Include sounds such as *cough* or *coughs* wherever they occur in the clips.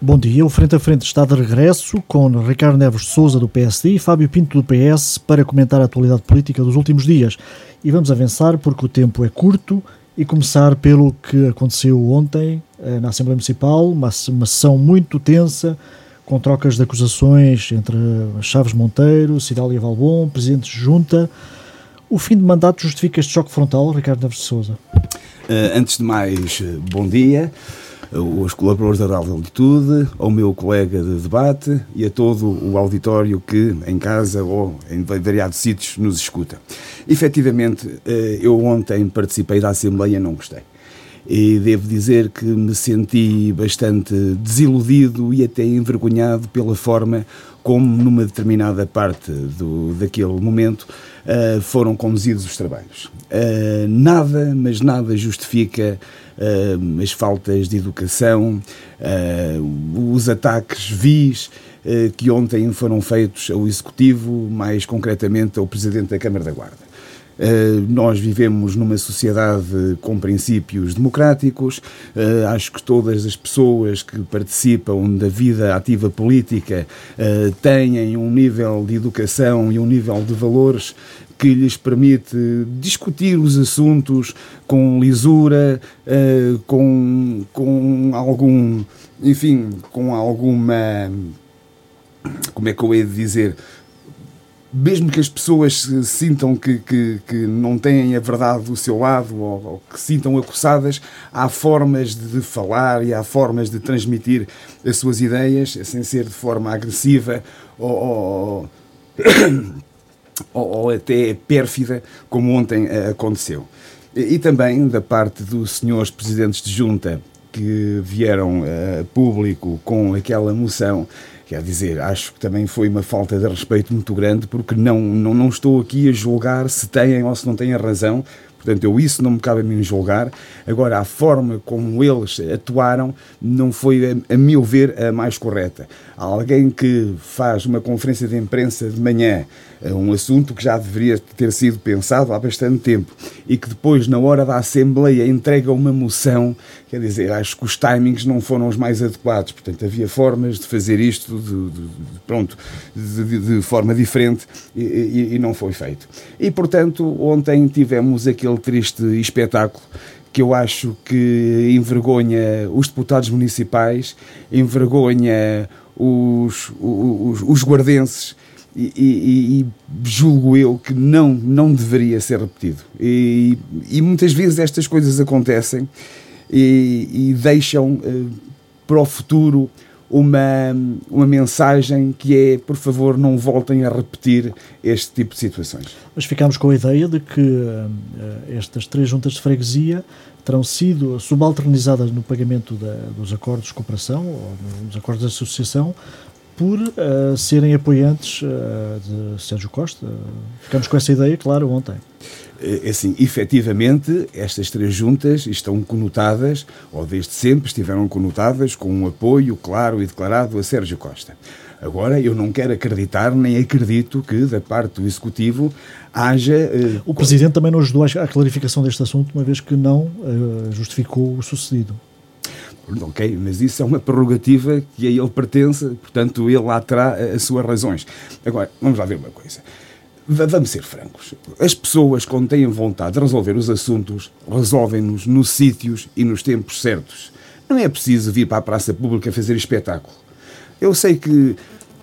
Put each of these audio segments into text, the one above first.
Bom dia, o Frente a Frente está de regresso com Ricardo Neves Souza do PSD e Fábio Pinto do PS para comentar a atualidade política dos últimos dias. E vamos avançar porque o tempo é curto e começar pelo que aconteceu ontem eh, na Assembleia Municipal, uma, uma sessão muito tensa, com trocas de acusações entre Chaves Monteiro, Cidália Valbon, presidentes de junta. O fim de mandato justifica este choque frontal, Ricardo Neves Souza? Uh, antes de mais, eh, bom dia aos colaboradores da Rádio Altitude, ao meu colega de debate e a todo o auditório que em casa ou em variados sítios nos escuta. Efetivamente, eh, eu ontem participei da Assembleia e não gostei. E devo dizer que me senti bastante desiludido e até envergonhado pela forma como, numa determinada parte do, daquele momento, uh, foram conduzidos os trabalhos. Uh, nada, mas nada justifica uh, as faltas de educação, os ataques vis que ontem foram feitos ao Executivo, mais concretamente ao Presidente da Câmara da Guarda. Uh, nós vivemos numa sociedade com princípios democráticos. Uh, acho que todas as pessoas que participam da vida ativa política uh, têm um nível de educação e um nível de valores que lhes permite discutir os assuntos com lisura, com, com algum, enfim, com alguma, como é que eu hei de dizer, mesmo que as pessoas sintam que, que, que, não têm a verdade do seu lado ou, ou, que sintam acossadas, há formas de falar e há formas de transmitir as suas ideias sem ser de forma agressiva ou, ou, ou até pérfida, como ontem eh, aconteceu. E, e também da parte dos senhores presidentes de junta que vieram a público com aquela moção Quer dizer, acho que também foi uma falta de respeito muito grande, porque não, não, não estou aqui a julgar se têm ou se não têm razão, Portanto, eu isso não me cabe a mim julgar. Agora, a forma como eles atuaram não foi, a, a meu ver, a mais correta. Alguém que faz uma conferência de imprensa de manhã, eh, um assunto que já deveria ter sido pensado há bastante tempo, e que depois, na hora da Assembleia, entrega uma moção, quer dizer, acho que os timings não foram os mais adequados. Portanto, havia formas de fazer isto de, de, pronto, de, de, forma diferente e, e, não foi feito. E, portanto, ontem tivemos aquele triste espetáculo que eu acho que envergonha os deputados municipais, envergonha os, os, os guardenses e, e, e, julgo eu que não, não deveria ser repetido. E, e muitas vezes estas coisas acontecem e, deixam uh, para o futuro uma, uma mensagem que é, por favor, não voltem a repetir este tipo de situações. Mas ficamos com a ideia de que uh, estas três juntas de freguesia terão sido subalternizadas no pagamento da, dos acordos de cooperação ou dos acordos de associação por uh, serem apoiantes uh, de Sérgio Costa. Ficamos com essa ideia, claro, ontem. É, é assim, efetivamente, estas três juntas estão conotadas, ou desde sempre estiveram conotadas, com um apoio claro e declarado a Sérgio Costa. Agora, eu não quero acreditar, nem acredito que, da parte do Executivo, haja. Uh, o Presidente também não ajudou à clarificação deste assunto, uma vez que não uh, justificou o sucedido. Ok, mas isso é uma prerrogativa que a ele pertence, portanto, ele lá terá as suas razões. Agora, vamos lá ver uma coisa. Vamos ser francos. As pessoas, quando têm vontade de resolver os assuntos, resolvem-nos nos sítios e nos tempos certos. Não é preciso vir para a praça pública fazer espetáculo. Eu sei que,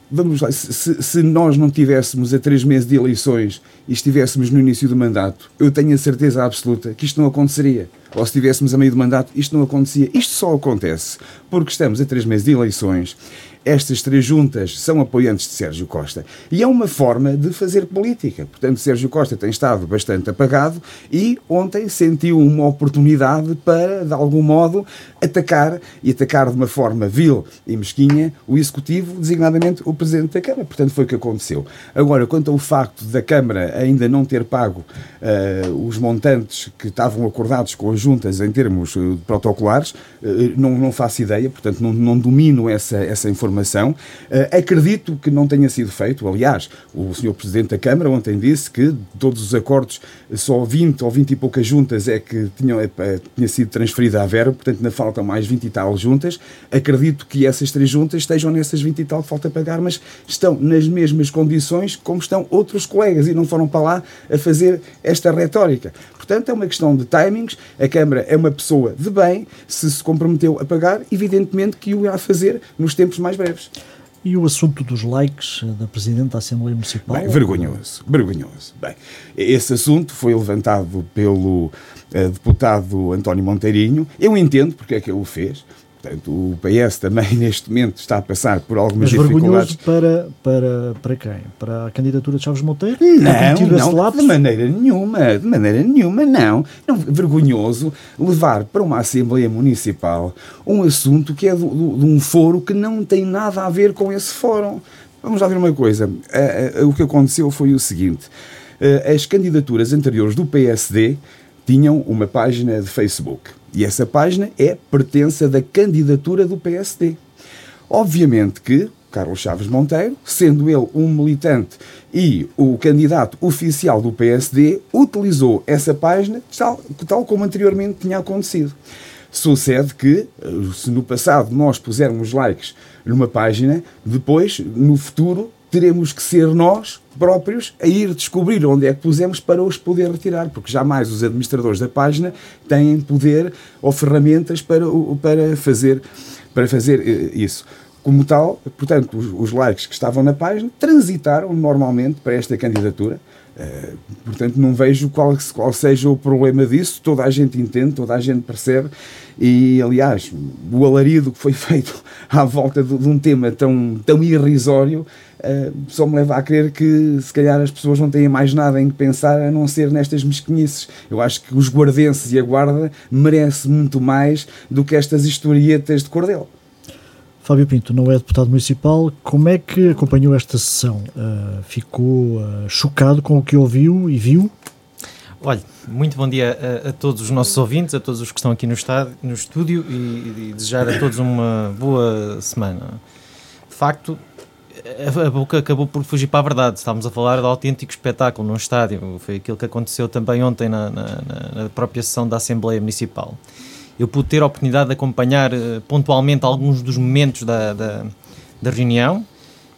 vamos lá, se, se nós não tivéssemos a três meses de eleições e estivéssemos no início do mandato, eu tenho a certeza absoluta que isto não aconteceria. Ou se estivéssemos a meio do mandato, isto não acontecia. Isto só acontece porque estamos a três meses de eleições estas três juntas são apoiantes de Sérgio Costa. E é uma forma de fazer política. Portanto, Sérgio Costa tem estado bastante apagado e ontem sentiu uma oportunidade para, de algum modo, atacar e atacar de uma forma vil e mesquinha o Executivo, designadamente o Presidente da Câmara. Portanto, foi o que aconteceu. Agora, quanto ao facto da Câmara ainda não ter pago uh, os montantes que estavam acordados com as juntas em termos uh, protocolares, uh, não, não faço ideia, portanto não, não domino essa, essa informação. Acredito que não tenha sido feito, aliás, o Sr. Presidente da Câmara ontem disse que de todos os acordos só 20 ou 20 e poucas juntas é que tinham, é, tinha sido transferida a verba, portanto ainda faltam mais 20 e tal juntas. Acredito que essas três juntas estejam nessas 20 e tal que falta pagar, mas estão nas mesmas condições como estão outros colegas e não foram para lá a fazer esta retórica. Portanto, é uma questão de timings. A Câmara é uma pessoa de bem, se se comprometeu a pagar, evidentemente que o irá fazer nos tempos mais breves. E o assunto dos likes da Presidente da Assembleia Municipal? Bem, vergonhoso, vergonhoso. Bem, esse assunto foi levantado pelo uh, deputado António Monteirinho. Eu entendo porque é que ele o fez. Portanto, o PS também *laughs* neste momento está a passar por algumas Mas dificuldades. para, para, para quem? Para a candidatura de Chaves Monteiro? Não, não, de maneira nenhuma, de maneira nenhuma, não. não. Vergonhoso levar para uma Assembleia Municipal um assunto que é do, do, de um foro que não tem nada a ver com esse fórum. Vamos lá ver uma coisa. Uh, uh, o que aconteceu foi o seguinte. Uh, as candidaturas anteriores do PSD tinham uma página de Facebook e essa página é pertença da candidatura do PSD. Obviamente que Carlos Chaves Monteiro, sendo ele um militante e o candidato oficial do PSD, utilizou essa página tal, tal como anteriormente tinha acontecido. Sucede que, se no passado nós pusermos likes numa página, depois, no futuro, teremos que ser nós próprios a ir descobrir onde é que pusemos para os poder retirar, porque jamais os administradores da página têm poder ou ferramentas para, para, fazer, para fazer eh, isso. Como tal, portanto, os, os likes que estavam na página transitaram normalmente para esta candidatura. Uh, portanto, não vejo qual, qual seja o problema disso. Toda a gente entende, toda a gente percebe. E, aliás, o alarido que foi *laughs* feito à volta de, de um tema tão, tão irrisório uh, só me leva a crer que, se calhar, as pessoas não têm mais nada em que pensar a não ser nestas mesquinices. Eu acho que os guardenses e a guarda merecem muito mais do que estas historietas de cordel. Fábio Pinto não é deputado municipal. Como é que acompanhou esta sessão? Uh, ficou uh, chocado com o que ouviu e viu? Olha, muito bom dia a, a, todos os nossos ouvintes, a todos os que estão aqui no, estádio, no estúdio e, e desejar a todos uma boa semana. De facto, a, a boca acabou por fugir para a verdade. Estávamos a falar de autêntico espetáculo num estádio. Foi aquilo que aconteceu também ontem na, na, na própria sessão da Assembleia Municipal eu pude ter a oportunidade de acompanhar uh, pontualmente alguns dos momentos da, da, da, reunião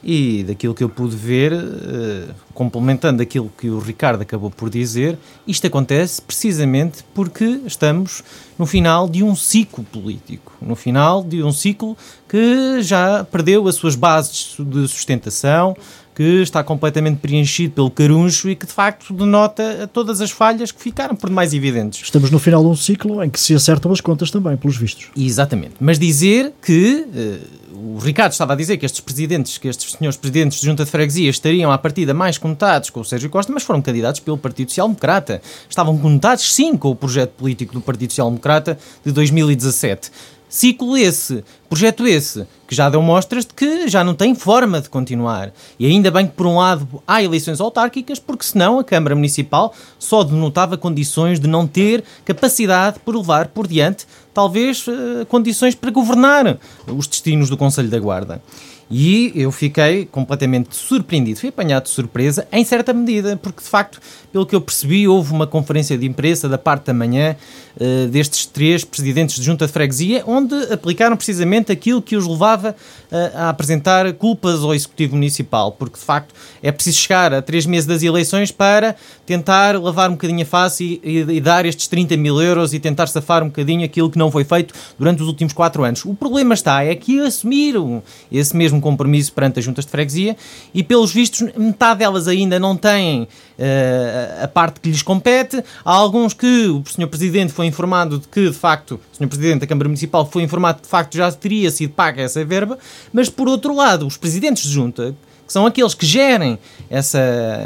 e daquilo que eu pude ver, uh, complementando aquilo que o Ricardo acabou por dizer, isto acontece precisamente porque estamos no final de um ciclo político, no final de um ciclo que já perdeu as suas bases de sustentação, que está completamente preenchido pelo caruncho e que de facto denota todas as falhas que ficaram por demais evidentes. Estamos no final de um ciclo em que se acertam as contas também, pelos vistos. Exatamente. Mas dizer que uh, o Ricardo estava a dizer que estes presidentes, que estes senhores presidentes de junta de freguesia estariam à partida mais conotados com o Sérgio Costa, mas foram candidatos pelo Partido Social Democrata. Estavam conotados sim com o projeto político do Partido Social Democrata de 2017. Ciclo esse, projeto esse, que já deu mostras de que já não tem forma de continuar. E ainda bem que, por um lado, há eleições autárquicas, porque senão a Câmara Municipal só denotava condições de não ter capacidade por levar por diante, talvez, uh, condições para governar os destinos do Conselho da Guarda. E eu fiquei completamente surpreendido, fui apanhado de surpresa, em certa medida, porque de facto, pelo que eu percebi, houve uma conferência de imprensa da parte da manhã uh, destes três presidentes de junta de freguesia, onde aplicaram precisamente aquilo que os levava uh, a apresentar culpas ao Executivo Municipal, porque de facto é preciso chegar a três meses das eleições para tentar lavar um bocadinho a face e, e, e dar estes 30 mil euros e tentar safar um bocadinho aquilo que não foi feito durante os últimos quatro anos. O problema está é que assumiram esse mesmo compromisso perante as juntas de freguesia e, pelos vistos, metade delas ainda não têm uh, a parte que lhes compete. Há alguns que o Sr. Presidente foi informado de que, de facto, o Sr. Presidente da Câmara Municipal foi informado que, de facto, já teria sido paga essa verba, mas, por outro lado, os presidentes de junta que são aqueles que gerem essa,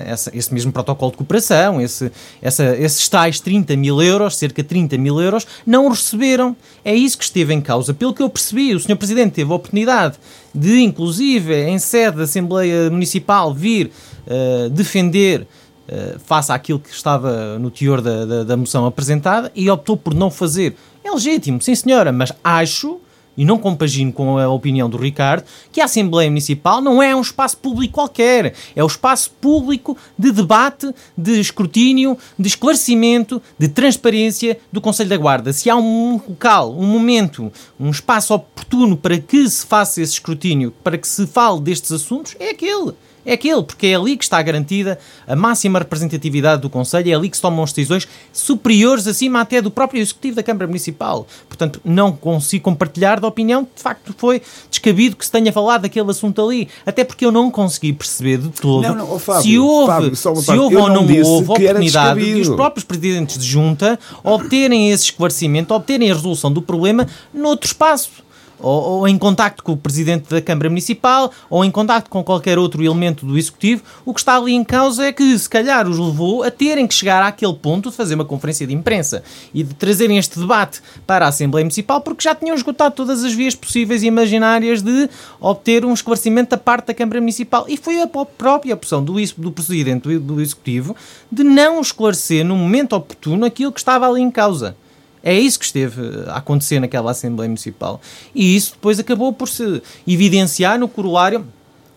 essa, esse mesmo protocolo de cooperação, esse, essa, esses tais 30 mil euros, cerca de 30 mil euros, não receberam. É isso que esteve em causa. Pelo que eu percebi, o Sr. Presidente teve a oportunidade de, inclusive, em sede da Assembleia Municipal, vir uh, defender uh, face àquilo que estava no teor da, da, da moção apresentada e optou por não fazer. É legítimo, sim senhora, mas acho e não compagino com a opinião do Ricardo, que a Assembleia Municipal não é um espaço público qualquer, é o espaço público de debate, de escrutínio, de esclarecimento, de transparência do Conselho da Guarda. Se há um local, um momento, um espaço oportuno para que se faça esse escrutínio, para que se fale destes assuntos, é aquele é aquele, porque é ali que está garantida a máxima representatividade do Conselho, é ali que se tomam as decisões superiores acima até do próprio Executivo da Câmara Municipal. Portanto, não consigo compartilhar da opinião que de facto foi descabido que se tenha falado daquele assunto ali, até porque eu não consegui perceber de todo não, não, oh, Fábio, se houve, Fábio, se houve ou não, não houve oportunidade de os próprios presidentes de junta obterem esse esclarecimento, obterem a resolução do problema noutro espaço ou, ou, em contacto com o presidente da Câmara Municipal, ou em contacto com qualquer outro elemento do Executivo, o que está ali em causa é que, se calhar, os levou a terem que chegar àquele ponto de fazer uma conferência de imprensa e de trazerem este debate para a Assembleia Municipal, porque já tinham esgotado todas as vias possíveis e imaginárias de obter um esclarecimento da parte da Câmara Municipal. E foi a própria opção do, do presidente do Executivo de não esclarecer no momento oportuno aquilo que estava ali em causa. É isso que esteve a acontecer naquela Assembleia Municipal. E isso depois acabou por se evidenciar no corolário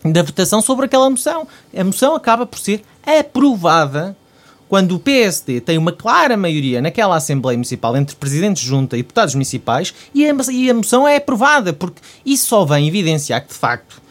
da votação sobre aquela moção. A moção acaba por ser aprovada quando o PSD tem uma clara maioria naquela Assembleia Municipal entre presidentes de junta e deputados municipais e e a moção é aprovada, porque isso só vem evidenciar que, de facto,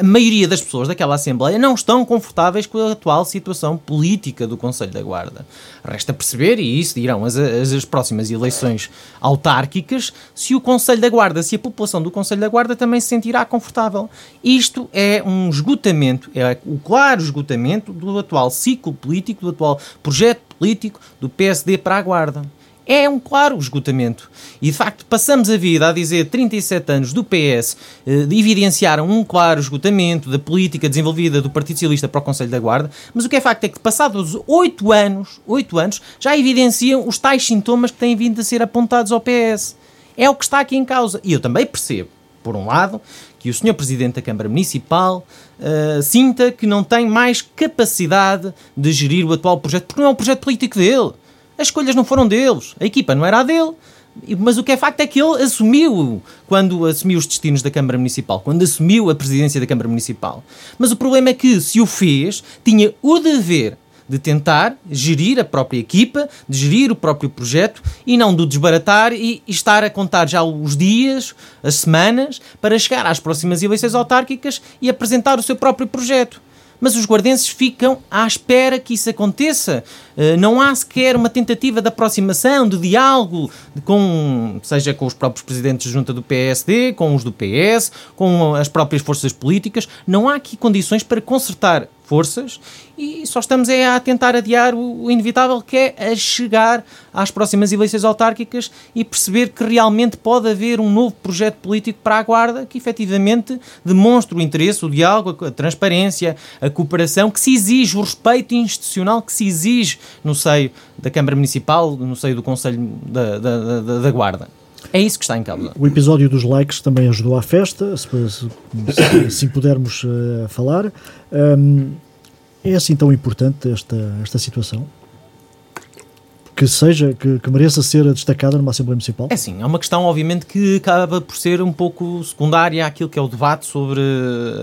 a, maioria das pessoas daquela Assembleia não estão confortáveis com a atual situação política do Conselho da Guarda. Resta perceber, e isso dirão as, as, as próximas eleições autárquicas, se o Conselho da Guarda, se a população do Conselho da Guarda também se sentirá confortável. Isto é um esgotamento, é o claro esgotamento do atual ciclo político, do atual projeto político do PSD para a Guarda é um claro esgotamento. E de facto, passamos a vida a dizer 37 anos do PS eh, evidenciaram um claro esgotamento da política desenvolvida do Partido Socialista para o Conselho da Guarda, mas o que é facto é que, passados 8 anos, 8 anos, já evidenciam os tais sintomas que têm vindo a ser apontados ao PS. É o que está aqui em causa. E eu também percebo, por um lado, que o Sr. Presidente da Câmara Municipal uh, sinta que não tem mais capacidade de gerir o atual projeto, porque não é um projeto político dele. As escolhas não foram deles, a equipa não era a dele. Mas o que é facto é que ele assumiu quando assumiu os destinos da Câmara Municipal, quando assumiu a presidência da Câmara Municipal. Mas o problema é que, se o fez, tinha o dever de tentar gerir a própria equipa, de gerir o próprio projeto e não do desbaratar e, e, estar a contar já os dias, as semanas, para chegar às próximas eleições autárquicas e apresentar o seu próprio projeto mas os guardenses ficam à espera que isso aconteça. Uh, não há sequer uma tentativa de aproximação, de diálogo, com, seja com os próprios presidentes de junta do PSD, com os do PS, com as próprias forças políticas. Não há aqui condições para consertar forças e só estamos é a tentar adiar o, inevitável que é a chegar às próximas eleições autárquicas e perceber que realmente pode haver um novo projeto político para a Guarda que efetivamente demonstre o interesse, o diálogo, a transparência, a cooperação que se exige, o respeito institucional que se exige no seio da Câmara Municipal, no seio do Conselho da, da, da, da Guarda. É isso que está em causa. O episódio dos likes também ajudou à festa, se, se, se pudermos uh, falar. Um, é assim tão importante esta, esta situação? que seja, que, que, mereça ser destacada numa Assembleia Municipal? É sim, é uma questão, obviamente, que acaba por ser um pouco secundária àquilo que é o debate sobre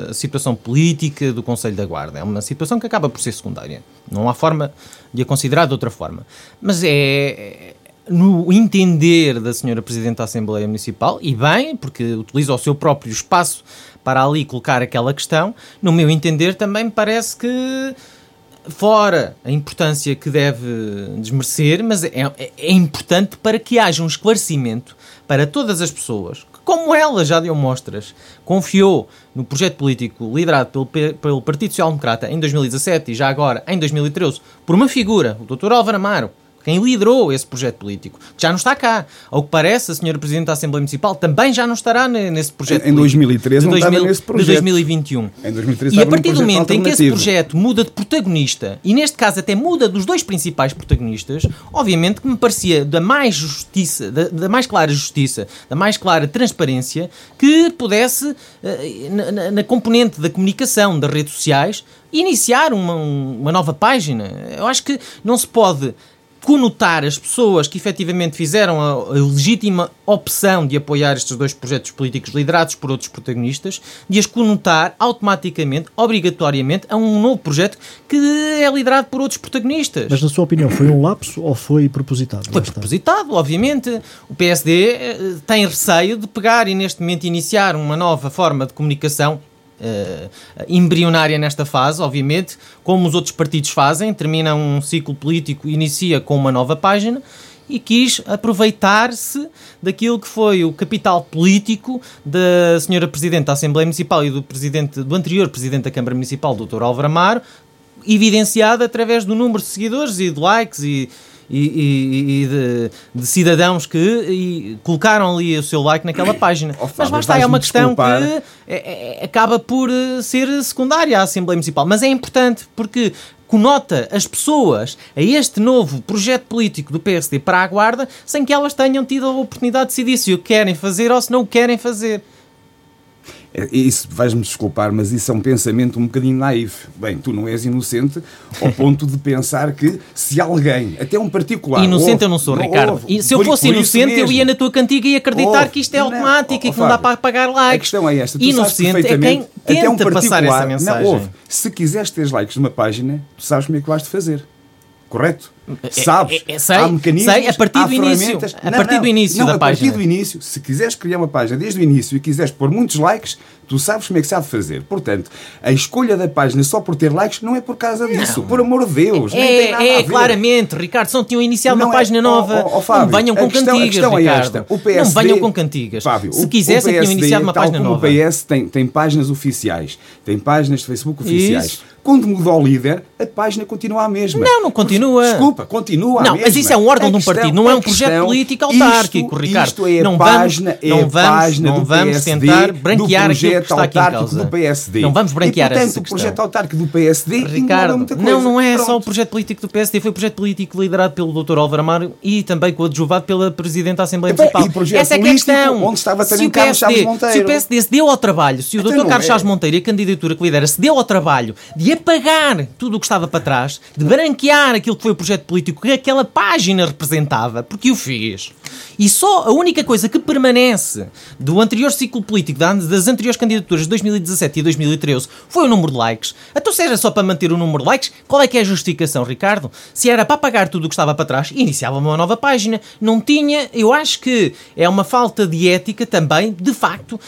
a situação política do Conselho da Guarda. É uma situação que acaba por ser secundária. Não há forma de a considerar de outra forma. Mas é, no entender da senhora Presidente da Assembleia Municipal, e bem, porque utiliza o seu próprio espaço para ali colocar aquela questão, no meu entender também me parece que fora a importância que deve desmerecer, mas é, é, é, importante para que haja um esclarecimento para todas as pessoas que, como ela já deu mostras, confiou no projeto político liderado pelo, pelo Partido Social Democrata em 2017 e já agora em 2013 por uma figura, o Dr. Álvaro Amaro, quem liderou esse projeto político, que já não está cá. Ao que parece, a senhora Presidente da Assembleia Municipal também já não estará nesse projeto Em 2013 não estava nesse projeto. De 2021. Em 2013 e a partir do momento em que esse projeto muda de protagonista, e neste caso até muda dos dois principais protagonistas, obviamente que me parecia da mais justiça, da, da mais clara justiça, da mais clara transparência, que pudesse, eh, na, na- na componente da comunicação das redes sociais, iniciar uma, uma nova página. Eu acho que não se pode conotar as pessoas que efetivamente fizeram a, a legítima opção de apoiar estes dois projetos políticos liderados por outros protagonistas, de as conotar automaticamente, obrigatoriamente, a um novo projeto que é liderado por outros protagonistas. Mas, na sua opinião, foi um lapso ou foi propositado? Foi propositado, obviamente. O PSD eh, tem receio de pegar e neste momento iniciar uma nova forma de comunicação eh, embrionária nesta fase, obviamente, como os outros partidos fazem, termina um ciclo político, inicia com uma nova página e quis aproveitar-se daquilo que foi o capital político da senhora Presidente da Assembleia Municipal e do, presidente, do anterior Presidente da Câmara Municipal, Dr. Álvaro Amaro, evidenciado através do número de seguidores e de likes e, e, e- e de, de cidadãos que e colocaram ali o seu like naquela página. Oh, Mas Fábio, lá está, é uma questão desculpar. que é- é- acaba por eh, ser secundária à Assembleia Municipal. Mas é importante porque conota as pessoas a este novo projeto político do PSD para a Guarda sem que elas tenham tido a oportunidade de decidir se o querem fazer ou se não o querem fazer. É, Isso, vais-me desculpar, mas isso é um pensamento um bocadinho naivo. Bem, tu não és inocente ao *laughs* ponto de pensar que se alguém, até um particular. Inocente ouve- eu não sou, não Ricardo. ouve, se eu fosse inocente, eu ia na tua cantiga e acreditar Ouve, que isto é não, automático oh, e que não dá para pagar A likes. questão é esta. Tu sabes Inocente é quem perfeitamente, até um tenta passar particular- essa mensagem. Não, ouve, se quiseres ter likes numa página, tu sabes como é que vais de fazer. Correto? Sabes? é- é- sei, há mecanismos, sei, a partir do início. A partir do início não, da a partir página. do início, se quiseres criar uma página desde o início e quiseres pôr muitos likes, tu sabes como é que se há de fazer. Portanto, a escolha da página só por ter likes não é por causa disso. Por amor de Deus. É, a é claramente, Ricardo, se não tinham iniciado Não uma é- página nova, oh, oh, Fábio, não venham a com questão- a cantigas, é Ricardo. esta. O não PSD venham com cantigas. Fábio, se quisessem, tinham PSD, iniciado uma página nova. O PS tem, tem páginas oficiais, tem páginas de Facebook oficiais. Isso. Quando mudou o líder, a página continua a mesma. Não, não continua. Desculpa, continua a Não, mesma. mas isso é um órgão A de um questão- partido, não é a um projeto questão- político autárquico, isto, Ricardo. Isto é a Não vamos- página, é não a vamos- página não vamos PSD, tentar branquear aquilo projeto está aqui em autárquico do PSD. Não vamos branquear e, portanto, essa o projeto autárquico do PSD Ricardo, muita coisa. não, não é só o Pronto. projeto político do PSD, foi o projeto político liderado pelo Dr. Álvaro Amaro e também coadjuvado pela Presidente da Assembleia Municipal. e projeto Essa é que é a questão. onde estava se também o, Carlos PSD, Monteiro. se o PSD se deu ao trabalho, se o Então Dr. Carlos é. Chaves Monteiro e a candidatura que lidera se deu ao trabalho de apagar tudo o que estava para trás, de branquear aquilo que foi o projeto político que aquela página representava, porque o fez. E só a única coisa que permanece do anterior ciclo político, da- das anteriores candidaturas de 2017 e 2013, foi o número de likes. Então, seja só para manter o número de likes, qual é que é a justificação, Ricardo? Se era para apagar tudo o que estava para trás, iniciava uma nova página. Não tinha, eu acho que é uma falta de ética também, de facto,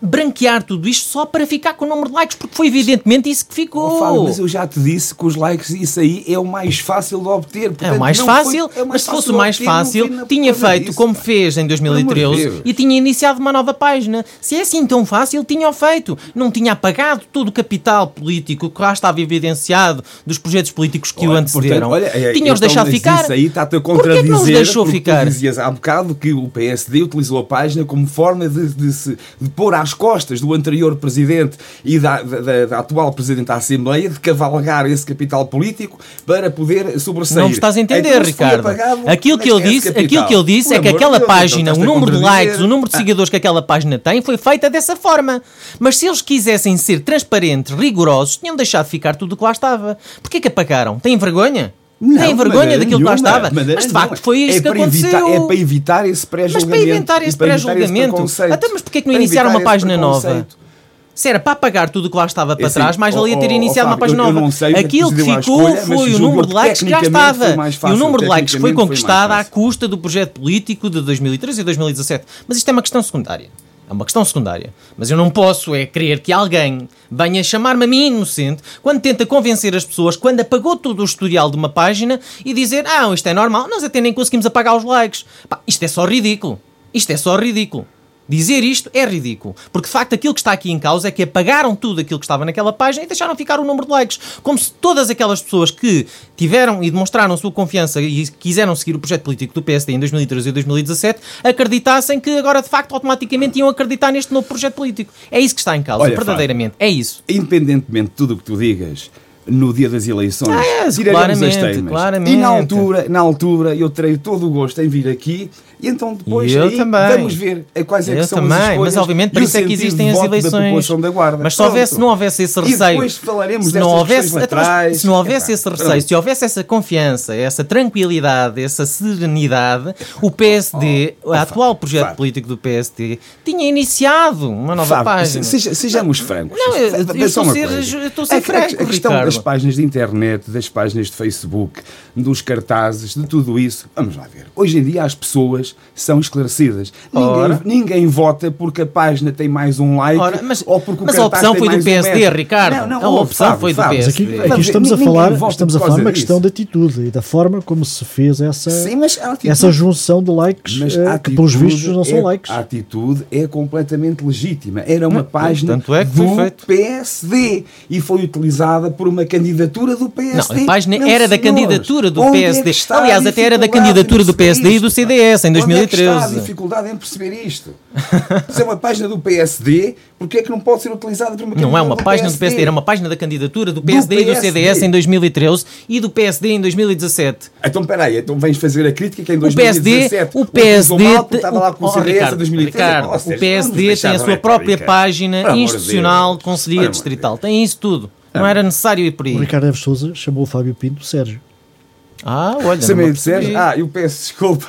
branquear tudo isto só para ficar com o número de likes, porque foi evidentemente isso que ficou. Oh, Fábio, mas eu já te disse que os likes, isso aí é o mais fácil de obter. É Portanto, o mais fácil, foi- é o mas se fosse o mais obter, fácil, tinha feito disso, como pá. fez em Por amor de 2013 Deus. e tinha iniciado uma nova página. Se é assim tão fácil, tinha o feito. Não tinha apagado todo o capital político que lá estava evidenciado dos projetos políticos que o Olha, antecederam. portanto, olha, é- Tinha-os então, deixado ficar. Isso aí está-te a Porquê contradizer. que não os deixou ficar? Tu dizias há bocado que o PSD utilizou a página como forma de, de se, de pôr às costas do anterior presidente e da, da- da- atual presidente da Assembleia de cavalgar esse capital político para poder sobressair. Não me estás a entender, Então, Ricardo. Aquilo onde que é ele é disse, aquilo que ele disse é que aquela Deus, página, o número de likes, o número de seguidores que aquela página tem, foi feita dessa forma. Mas se eles quisessem ser transparentes, rigorosos, tinham deixado ficar tudo o que lá estava. Porquê que apagaram? Têm vergonha? Não, de vergonha maneira daquilo que lá nenhuma, estava? maneira Mas de facto nenhuma. foi isso é que aconteceu. Evitar, é para evitar esse Mas pré-julgamento. para esse para evitar pré-julgamento. preconceito. Até mas porquê que não iniciaram uma esse página nova? Se era para apagar tudo o que lá estava para É assim, trás, mais valia ter iniciado ó, uma página nova. sei é Aquilo que ficou escolha, mas foi o número de likes que já estava. mais e o fácil, número de likes foi conquistado à fácil. custa do projeto político de 2013 e 2017. Mas isto é uma questão secundária. É uma questão secundária. Mas eu não posso é querer que alguém venha chamar-me a mim inocente quando tenta convencer as pessoas, quando apagou todo o historial de uma página e dizer, ah, isto é normal, nós até nem conseguimos apagar os likes. Pá, isto é só ridículo. Isto é só ridículo. Dizer isto é ridículo, porque de facto aquilo que está aqui em causa é que apagaram tudo aquilo que estava naquela página e deixaram ficar o número de likes, como se todas aquelas pessoas que tiveram e demonstraram sua confiança e quiseram seguir o projeto político do PSD em 2013 e 2017 acreditassem que agora de facto automaticamente iam acreditar neste novo projeto político. É isso que está em causa, Olha, verdadeiramente. Fábio, é isso. Independentemente de tudo o que tu digas, no dia das eleições, Ah, é, claramente, as teimas. claramente. E na altura, na altura eu terei todo o gosto em vir aqui e então depois E aí também. vamos ver a quais é que Eu são também, as escolhas mas obviamente para o isso é que existem as eleições. população da Guarda. Mas se houvesse, Pronto. não houvesse esse E receio. depois falaremos se não houvesse, laterais. se não houvesse esse receio, pronto. se houvesse essa confiança, essa tranquilidade, essa serenidade, o PSD, Oh, o atual projeto Fábio. político do PSD, tinha iniciado uma nova Fábio, página. seja- sejamos francos. Não, eu- eu estou ser- eu estou a ser A- a- franco, A questão Ricardo. das páginas de internet, das páginas de Facebook, dos cartazes, de tudo isso, vamos lá ver. Hoje em dia as pessoas são esclarecidas. Ninguém, ninguém, vota porque a página tem mais um like ora, mas, ou porque o Mas a opção foi do PSD, um Ricardo. Não, não, a opção sabe, foi do sabe, PSD. Aqui, aqui, estamos a falar, estamos a falar uma questão de atitude e da forma como se fez essa, Sim, atitude, essa junção de likes mas é, que, pelos vistos, não são é- likes. A atitude é completamente legítima. Era uma não, página tanto é que do foi feito. PSD e foi utilizada por uma candidatura do PSD. Não, a página era da candidatura do é PSD. Aliás, até era da candidatura do PSD e do CDS. Ainda 2013. Onde é está a dificuldade em perceber isto? Se é uma página do PSD, porque é que não pode ser utilizada por uma Não é uma do página PSD. do PSD, era uma página da candidatura do PSD, do PSD, e do CDS em 2013 e do PSD em 2017. Então, peraí, então vens fazer a crítica que em 2017 o PSD, o PSD, o PSD estava lá com o CDS 2013. O PSD tem a sua própria página institucional, de conselhia distrital, tem isso tudo. Não era necessário ir por aí. O Ricardo Eves Souza chamou o Fábio Pinto Sérgio. Ah, olha. Se não me disseres, ah, eu peço desculpa.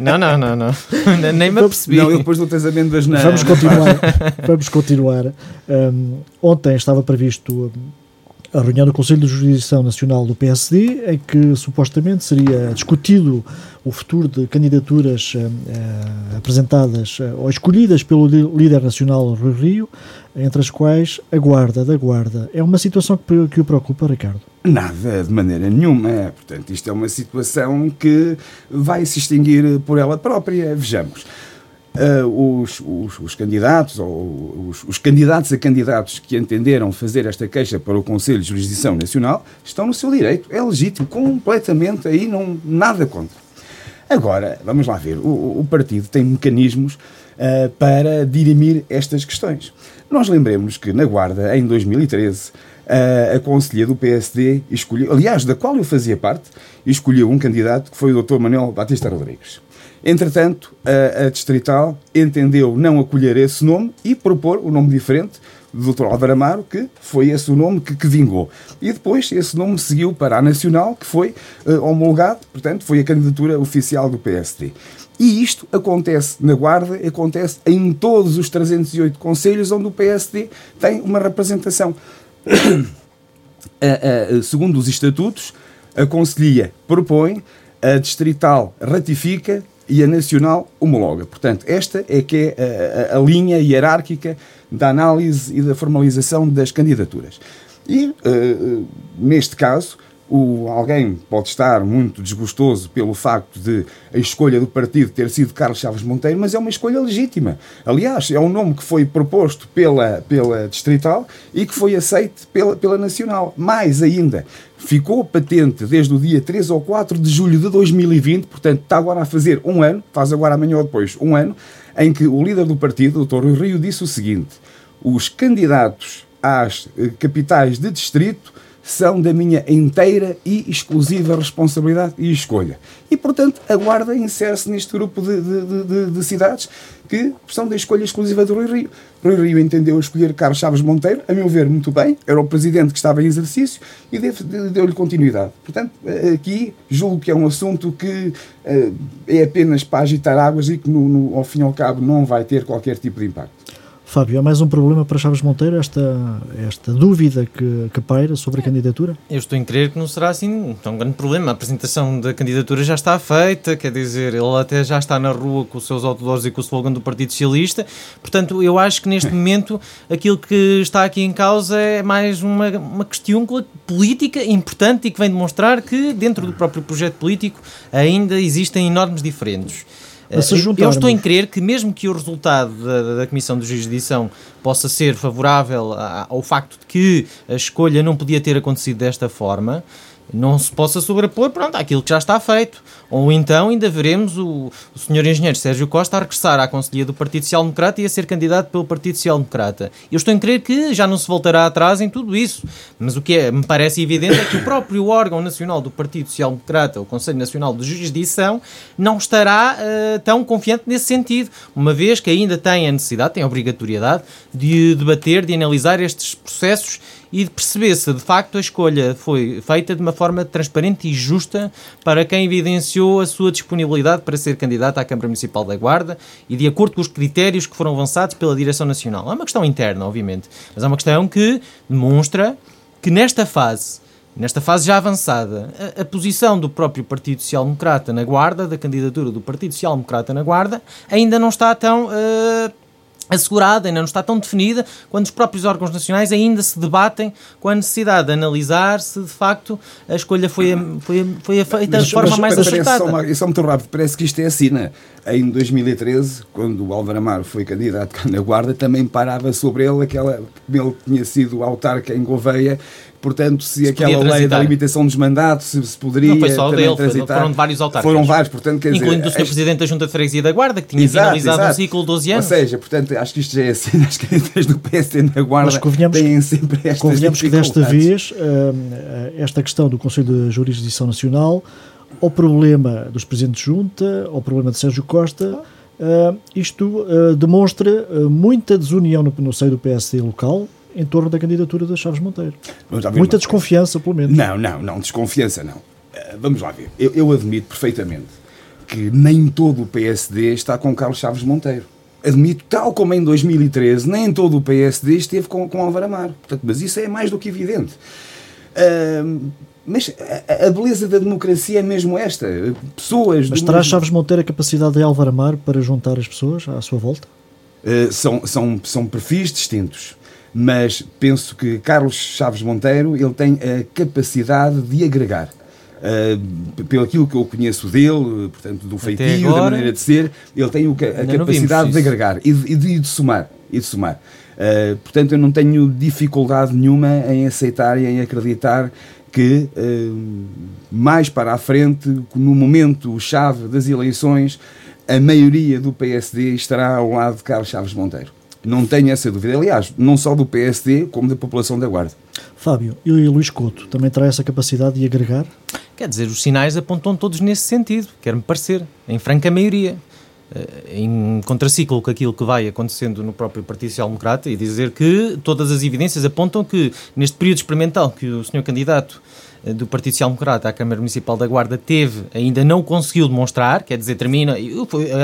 Não, não, não, não. *laughs* Nem me apercebi. Não, eu depois do amêndoas na. Vamos continuar. *laughs* vamos continuar. Um, ontem estava previsto um, a reunião do Conselho de Jurisdição Nacional do PSD, em que supostamente seria discutido o futuro de candidaturas eh, apresentadas eh, ou escolhidas pelo líder nacional Rui Rio, entre as quais a Guarda da Guarda. É uma situação que, que o preocupa, Ricardo. Nada, de maneira nenhuma. Portanto, isto é uma situação que vai se extinguir por ela própria. Vejamos. Ah, os, os- os candidatos, ou os, os candidatos a candidatos que entenderam fazer esta queixa para o Conselho de Jurisdição Nacional estão no seu direito. É legítimo, completamente. Aí não nada contra. Agora, vamos lá ver. O, o partido tem mecanismos ah, para dirimir estas questões. Nós lembremos que na Guarda, em 2013, ah, a Conselhia do PSD escolheu, aliás, da qual eu fazia parte, escolheu um candidato que foi o Dr. Manuel Batista Rodrigues. Entretanto, a, a Distrital entendeu não acolher esse nome e propor um nome diferente do Dr. Álvaro Amaro, que foi esse o nome que, que vingou. E depois esse nome seguiu para a Nacional, que foi eh, homologado, portanto, foi a candidatura oficial do PSD. E isto acontece na Guarda, acontece em todos os 308 conselhos onde o PSD tem uma representação. A- *coughs* a- segundo os estatutos, a Conselhia propõe, a Distrital ratifica e a Nacional homologa. Portanto, esta é que é a, a- a linha hierárquica da análise e da formalização das candidaturas. E, eh, neste caso, o, alguém pode estar muito desgostoso pelo facto de a escolha do partido ter sido Carlos Chaves Monteiro, mas é uma escolha legítima. Aliás, é um nome que foi proposto pela, pela Distrital e que foi aceito pela, pela Nacional. Mais ainda, ficou patente desde o dia 3 ou 4 de julho de 2020, portanto está agora a fazer um ano, faz agora amanhã ou depois um ano, em que o líder do partido, Dr. Rio, disse o seguinte: os candidatos às eh, capitais de distrito são da minha inteira e exclusiva responsabilidade e escolha. E, portanto, a Guarda insere-se neste grupo de, de- de- de- de cidades que são da escolha exclusiva do Rui Rio. Rui Rio entendeu escolher Carlos Chaves Monteiro, a meu ver, muito bem, era o presidente que estava em exercício e deu- de- deu-lhe continuidade. Portanto, aqui julgo que é um assunto que eh, é apenas para agitar águas e que, no- no- ao fim e ao cabo, não vai ter qualquer tipo de impacto. Fábio, há mais um problema para Chaves Monteiro, esta, esta dúvida que, que paira sobre a candidatura? Eu estou em crer que não será assim tão grande problema. A apresentação da candidatura já está feita, quer dizer, ele até já está na rua com os seus outdoors e com o slogan do Partido Socialista. Portanto, eu acho que neste *laughs* momento aquilo que está aqui em causa é mais uma, uma questão política importante e que vem demonstrar que dentro do próprio projeto político ainda existem enormes diferentes. eu estou em crer que mesmo que o resultado da, da Comissão de Jurisdição possa ser favorável ao facto de que a escolha não podia ter acontecido desta forma, não se possa sobrepor pronto, àquilo que já está feito. Ou então ainda veremos o, o senhor engenheiro Sérgio Costa a regressar à Conselhia do Partido Social Democrata e a ser candidato pelo Partido Social Democrata. Eu estou em crer que já não se voltará atrás em tudo isso. Mas o que é, me parece evidente é que o próprio órgão nacional do Partido Social Democrata, o Conselho Nacional de Jurisdição, não estará uh, tão confiante nesse sentido, uma vez que ainda tem a necessidade, tem a obrigatoriedade de debater, de analisar estes processos e de perceber se de facto a escolha foi feita de uma forma transparente e justa para quem evidenciou a sua disponibilidade para ser candidato à Câmara Municipal da Guarda e de acordo com os critérios que foram avançados pela Direção Nacional. É uma questão interna, obviamente, mas é uma questão que demonstra que nesta fase nesta fase já avançada, a, a, posição do próprio Partido Social Democrata na Guarda, da candidatura do Partido Social Democrata na Guarda, ainda não está tão uh, assegurada, ainda não está tão definida, quando os próprios órgãos nacionais ainda se debatem com a necessidade de analisar se de facto a escolha foi, foi, foi feita mas, de forma mas, mais acertada. Só, uma, só muito rápido, parece que isto é assim, né? Em 2013, quando o Álvaro Amaro foi candidato na Guarda, também parava sobre ele aquela. Ele tinha sido autarca em Gouveia portanto, se, se aquela lei da limitação dos mandatos se, se poderia. Não foi só dele, transitar. foram vários autarcas. Foram vários, portanto, quer Incluindo dizer, o Sr. Presidente da Junta de Freguesia da Guarda, que tinha exato, finalizado exato. um ciclo de 12 anos. Ou seja, portanto, acho que isto já é assim, as candidatas do PSD na Guarda têm sempre estas Convenhamos que desta vez, hum, esta questão do Conselho de Jurisdição Nacional, ao problema dos Presidentes de Junta, ao problema de Sérgio Costa, Uh, isto uh, demonstra uh, muita desunião no, no seio do PSD local, em torno da candidatura da Chaves Monteiro. Muita desconfiança, pelo menos. Não, não, não, desconfiança não. Uh, vamos lá ver. Eu, eu, admito perfeitamente que nem todo o PSD está com Carlos Chaves Monteiro. Admito, tal como em 2013, nem todo o PSD esteve com, com Álvaro Amaro. Portanto, mas isso é mais do que evidente. Uh, mas a, a, beleza da democracia é mesmo esta. Pessoas. Mas terá mesmo... Chaves Monteiro a capacidade de Álvaro Amaro para juntar as pessoas à sua volta? Uh, são, são, são perfis distintos mas penso que Carlos Chaves Monteiro ele tem a capacidade de agregar. Uh, pelo aquilo que eu conheço dele, portanto, do feitio, agora, da maneira de ser, ele tem o, a capacidade de agregar e de, e de, de somar. E de somar. Uh, portanto, eu não tenho dificuldade nenhuma em aceitar e em acreditar que uh, mais para a frente, no momento chave das eleições, a maioria do PSD estará ao lado de Carlos Chaves Monteiro. Não tenho essa dúvida. Aliás, não só do PSD, como da população da Guarda. Fábio, e o Luís Couto também terá essa capacidade de agregar? Quer dizer, os sinais apontam todos nesse sentido, quer-me parecer, em franca maioria. Eh, em contraciclo com aquilo que vai acontecendo no próprio Partido Social Democrata e dizer que todas as evidências apontam que neste período experimental que o senhor candidato do Partido Social Democrata à Câmara Municipal da Guarda teve, ainda não conseguiu demonstrar, quer dizer, termina,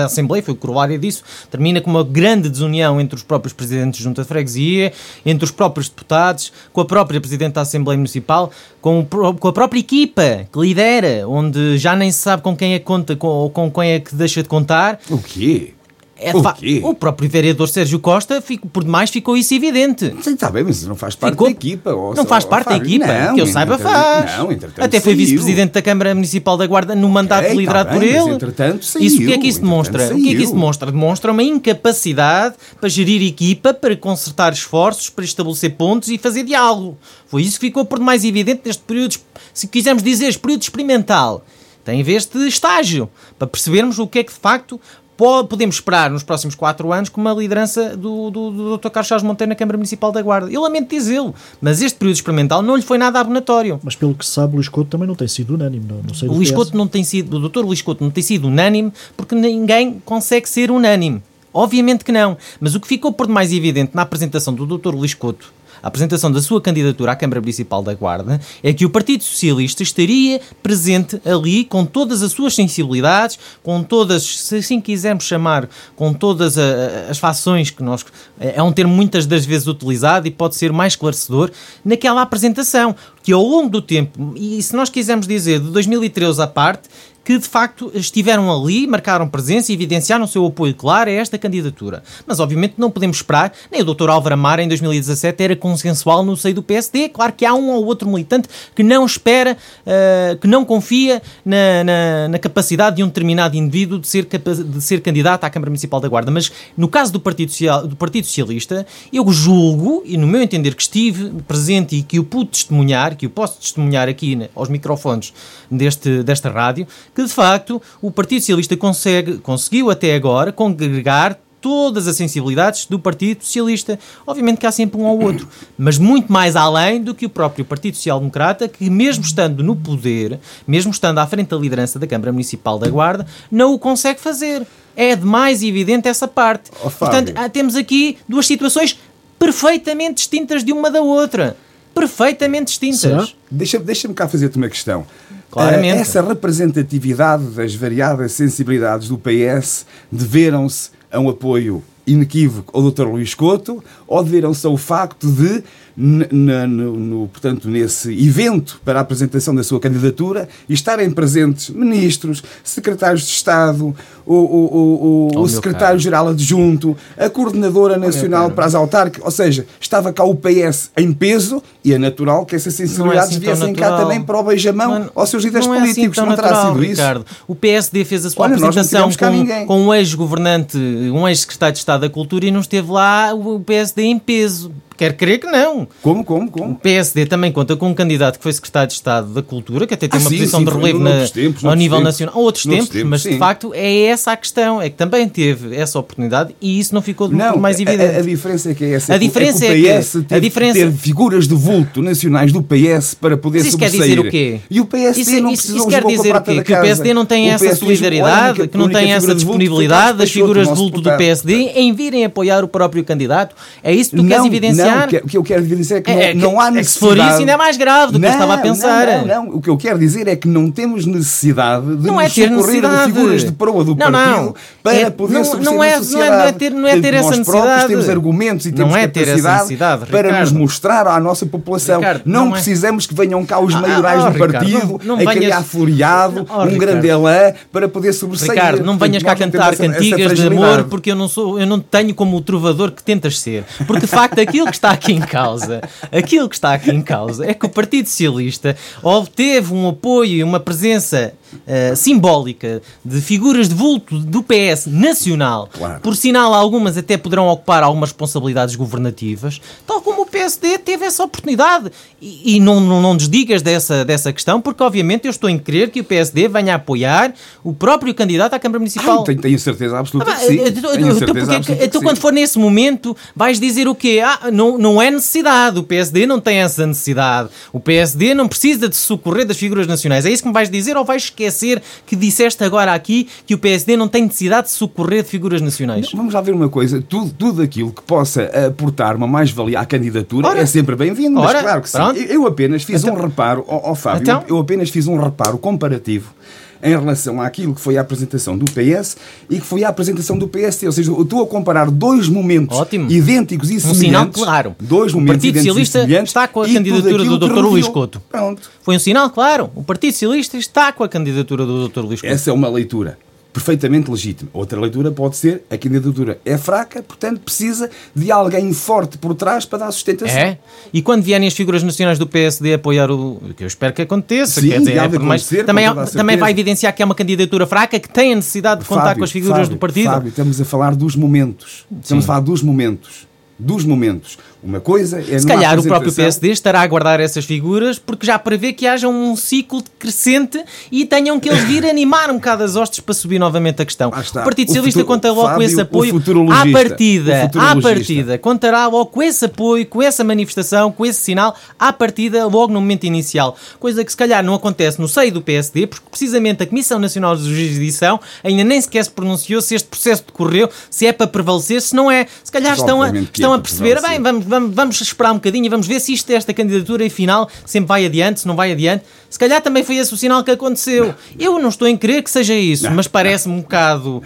a Assembleia foi o corolário disso, termina com uma grande desunião entre os próprios presidentes de Junta de Freguesia, entre os próprios deputados, com a própria Presidente da Assembleia Municipal, com, com a própria equipa que lidera, onde já nem se sabe com quem é que conta ou com quem é que deixa de contar. O quê? É o, quê? o próprio vereador Sérgio Costa, fico, por demais, ficou isso evidente. Sim, está bem, mas não faz parte ficou... da equipa. Ou, não faz parte da equipa, não, que eu saiba faz. Não, Até foi vice-presidente da Câmara Municipal da Guarda no mandato okay, tá liderado tá bem, por ele. entretanto saiu, isso, o que é que isso demonstra? Saiu. O que é que isso demonstra? Demonstra uma incapacidade para gerir equipa, para consertar esforços, para estabelecer pontos e fazer diálogo. Foi isso que ficou por demais evidente neste período, se quisermos dizer, período experimental. Tem ver este estágio, para percebermos o que é que de facto podemos esperar nos próximos quatro anos com uma liderança do, do, do Dr. Carlos Chaves Monteiro na Câmara Municipal da Guarda. Eu lamento dizê-lo, mas este período experimental não lhe foi nada abonatório. Mas pelo que se sabe, o Luís Couto também não tem sido unânime. Não, não sei o Luís Couto não tem sido, o Dr. Luís Couto não tem sido unânime porque ninguém consegue ser unânime. Obviamente que não. Mas o que ficou por demais evidente na apresentação do Dr. Luís Couto a apresentação da sua candidatura à Câmara Municipal da Guarda, é que o Partido Socialista estaria presente ali com todas as suas sensibilidades, com todas, se assim quisermos chamar, com todas as fações que nós. É um termo muitas das vezes utilizado e pode ser mais esclarecedor naquela apresentação, que ao longo do tempo, e se nós quisermos dizer de 2013 à parte, que de facto estiveram ali, marcaram presença e evidenciaram o seu apoio claro a esta candidatura. Mas obviamente não podemos esperar, nem o Dr. Álvaro Amar em 2017 era consensual no seio do PSD. Claro que há um ou outro militante que não espera, uh, que não confia na, na, na, capacidade de um determinado indivíduo de ser, de ser candidato à Câmara Municipal da Guarda. Mas no caso do Partido, Social, do Partido Socialista, eu julgo, e no meu entender que estive presente e que o pude testemunhar, que o posso testemunhar aqui né, aos microfones deste, desta rádio, que de facto o Partido Socialista consegue, conseguiu até agora congregar todas as sensibilidades do Partido Socialista. Obviamente que há sempre um ao outro, mas muito mais além do que o próprio Partido Social Democrata, que mesmo estando no poder, mesmo estando à frente da liderança da Câmara Municipal da Guarda, não o consegue fazer. É demais evidente essa parte. Oh, Portanto, temos aqui duas situações perfeitamente distintas de uma da outra. Perfeitamente distintas. Deixa-me deixa cá fazer-te uma questão. Claramente. Uh, essa representatividade das variadas sensibilidades do PS deveram-se a um apoio inequívoco ao Dr. Luís Couto ou deveram-se ao facto de no, no, portanto, nesse evento para a apresentação da sua candidatura e estarem presentes ministros, secretários de Estado, o, o, o, o secretário-geral adjunto, a coordenadora nacional para as autárquicas, ou seja, estava cá o PS em peso e é natural que essas sensibilidades é assim viessem cá também para o beijamão não, aos seus líderes não políticos. É assim não terá natural, sido Ricardo. isso? O PSD fez a sua Olha, apresentação com, com um ex-governante, um ex-secretário de Estado da Cultura e não esteve lá o PSD em peso. Quer crer que não. Como, como, como? O PSD também conta com um candidato que foi secretário de Estado da Cultura, que até tem ah, uma sim, posição sim, de relevo na, tempos, ao nível tempos, nacional. Outros tempos, tempos mas sim. de facto é essa a questão. É que também teve essa oportunidade e isso não ficou não, mais evidente. A, a, diferença é que é essa. A diferença é que o PS é que, a diferença... teve figuras de vulto nacionais do PS para poder mas isso quer dizer o quê? E o PSD isso, não isso, isso quer dizer o quê? Que o PSD não tem essa solidariedade, que não tem essa disponibilidade das figuras de vulto do PSD em virem apoiar o próprio candidato? É isso que tu queres evidenciar? O que eu quero dizer é que não, é, não há necessidade. É que se for isso ainda é mais grave do que não, eu estava a pensar. Não, não, não, O que eu quero dizer é que não temos necessidade de não nos é ter socorrer de figuras de proa do não, partido não. para é, poder não, não é, não é, não é ter, não é ter essa necessidade. Nós próprios temos argumentos e temos não é capacidade para nos mostrar à nossa população. Ricardo, não, é- precisamos que venham cá os ah, maiorais ah, do partido não, a criar floreado, um grande elã para poder sobressair. Ricardo, não venhas cá cantar cantigas de amor porque eu não sou, eu não tenho como o trovador que tentas ser. Porque de facto *laughs* aquilo que está aqui em causa, aquilo que está aqui em causa é que o Partido Socialista obteve um apoio e uma presença uh, simbólica de figuras de vulto do PS nacional. Claro. Por sinal, algumas até poderão ocupar algumas responsabilidades governativas, tal como o PSD teve essa oportunidade. E, e não, não, não desdigas dessa, dessa questão, porque obviamente eu estou em crer que o PSD venha a apoiar o próprio candidato à Câmara Municipal. Ah, tenho, tenho certeza absoluta ah, que sim. Então, então, então quando for nesse momento, vais dizer o quê? Ah, não, não é necessidade. O PSD não tem essa necessidade. O PSD não precisa de socorrer das figuras nacionais. É isso que me vais dizer ou vais esquecer que disseste agora aqui que o PSD não tem necessidade de socorrer de figuras nacionais? Vamos lá ver uma coisa. Tudo, tudo aquilo que possa aportar uma mais-valia à candidatura ora, é sempre bem-vindo. Mas claro que sim. Eu apenas fiz então, um reparo, ó, Fábio, então, eu apenas fiz um reparo comparativo em relação àquilo que foi a apresentação do PS e que foi a apresentação do PST. Ou seja, eu estou a comparar dois momentos Ótimo. idênticos e um semelhantes. Um sinal claro. Dois momentos o Partido Socialista está com a candidatura do Dr. Luís Couto. Pronto. Foi um sinal claro. O Partido Socialista está com a candidatura do Dr. Luís Couto. Essa é uma leitura perfeitamente legítimo. Outra leitura pode ser a candidatura é fraca, portanto precisa de alguém forte por trás para dar sustentação. É? E quando vierem as figuras nacionais do PSD apoiar o que eu espero que aconteça, Sim, quer dizer, é mais, também, também vai evidenciar que é uma candidatura fraca que tem a necessidade de contar Fábio, com as figuras Fábio, do partido. Fábio, estamos a falar dos momentos. Estamos Sim. a falar dos momentos dos momentos. Uma coisa é Se calhar o próprio PSD estará a guardar essas figuras porque já prevê que haja um ciclo crescente e tenham que eles vir animar um bocado as hostes para subir novamente a questão. O Partido Socialista conta logo Fábio, com esse apoio à partida, à partida, contará logo com esse apoio, com essa manifestação, com esse sinal à partida logo no momento inicial. Coisa que se calhar não acontece no seio do PSD porque precisamente a Comissão Nacional de Jurisdição ainda nem sequer se pronunciou se este processo decorreu, se é para prevalecer, se não é. Se calhar estão a, estão estão a perceber, bem, vamos, vamos, vamos esperar um bocadinho e vamos ver se isto, esta candidatura em final sempre vai adiante, se não vai adiante. Se calhar também foi esse o sinal que aconteceu. Eu não estou em crer que seja isso, mas parece-me um bocado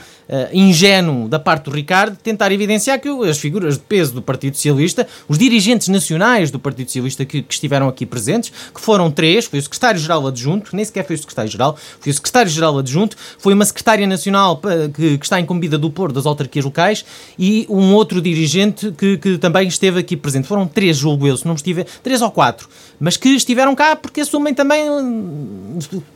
ingênuo da parte do Ricardo tentar evidenciar que as figuras de peso do Partido Socialista, os dirigentes nacionais do Partido Socialista que, que estiveram aqui presentes, que foram três, foi o secretário-geral adjunto, nem sequer foi o secretário-geral, foi o secretário-geral adjunto, foi uma secretária nacional que, que está incumbida do pôr das autarquias locais e um outro dirigente que, que também esteve aqui presente. Foram três, julgo eu, se não estive, três ou quatro, mas que estiveram cá porque assumem também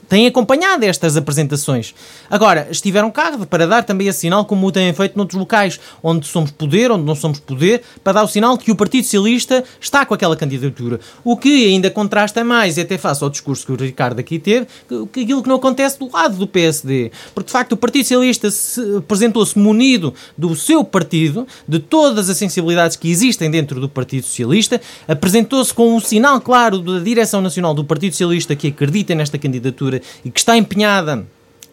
têm acompanhado estas apresentações. Agora, estiveram cá para dar também esse sinal, como o têm feito noutros locais, onde somos poder, onde não somos poder, para dar o sinal que o Partido Socialista está com aquela candidatura. O que ainda contrasta mais, e até face ao discurso que o Ricardo aqui teve, que aquilo que não acontece do lado do PSD. Porque, de facto, o Partido Socialista apresentou-se munido do seu partido, de todas as sensibilidades que existem dentro do Partido Socialista, apresentou-se com um sinal claro da direção nacional do Partido Socialista que acredita nesta candidatura e que está empenhada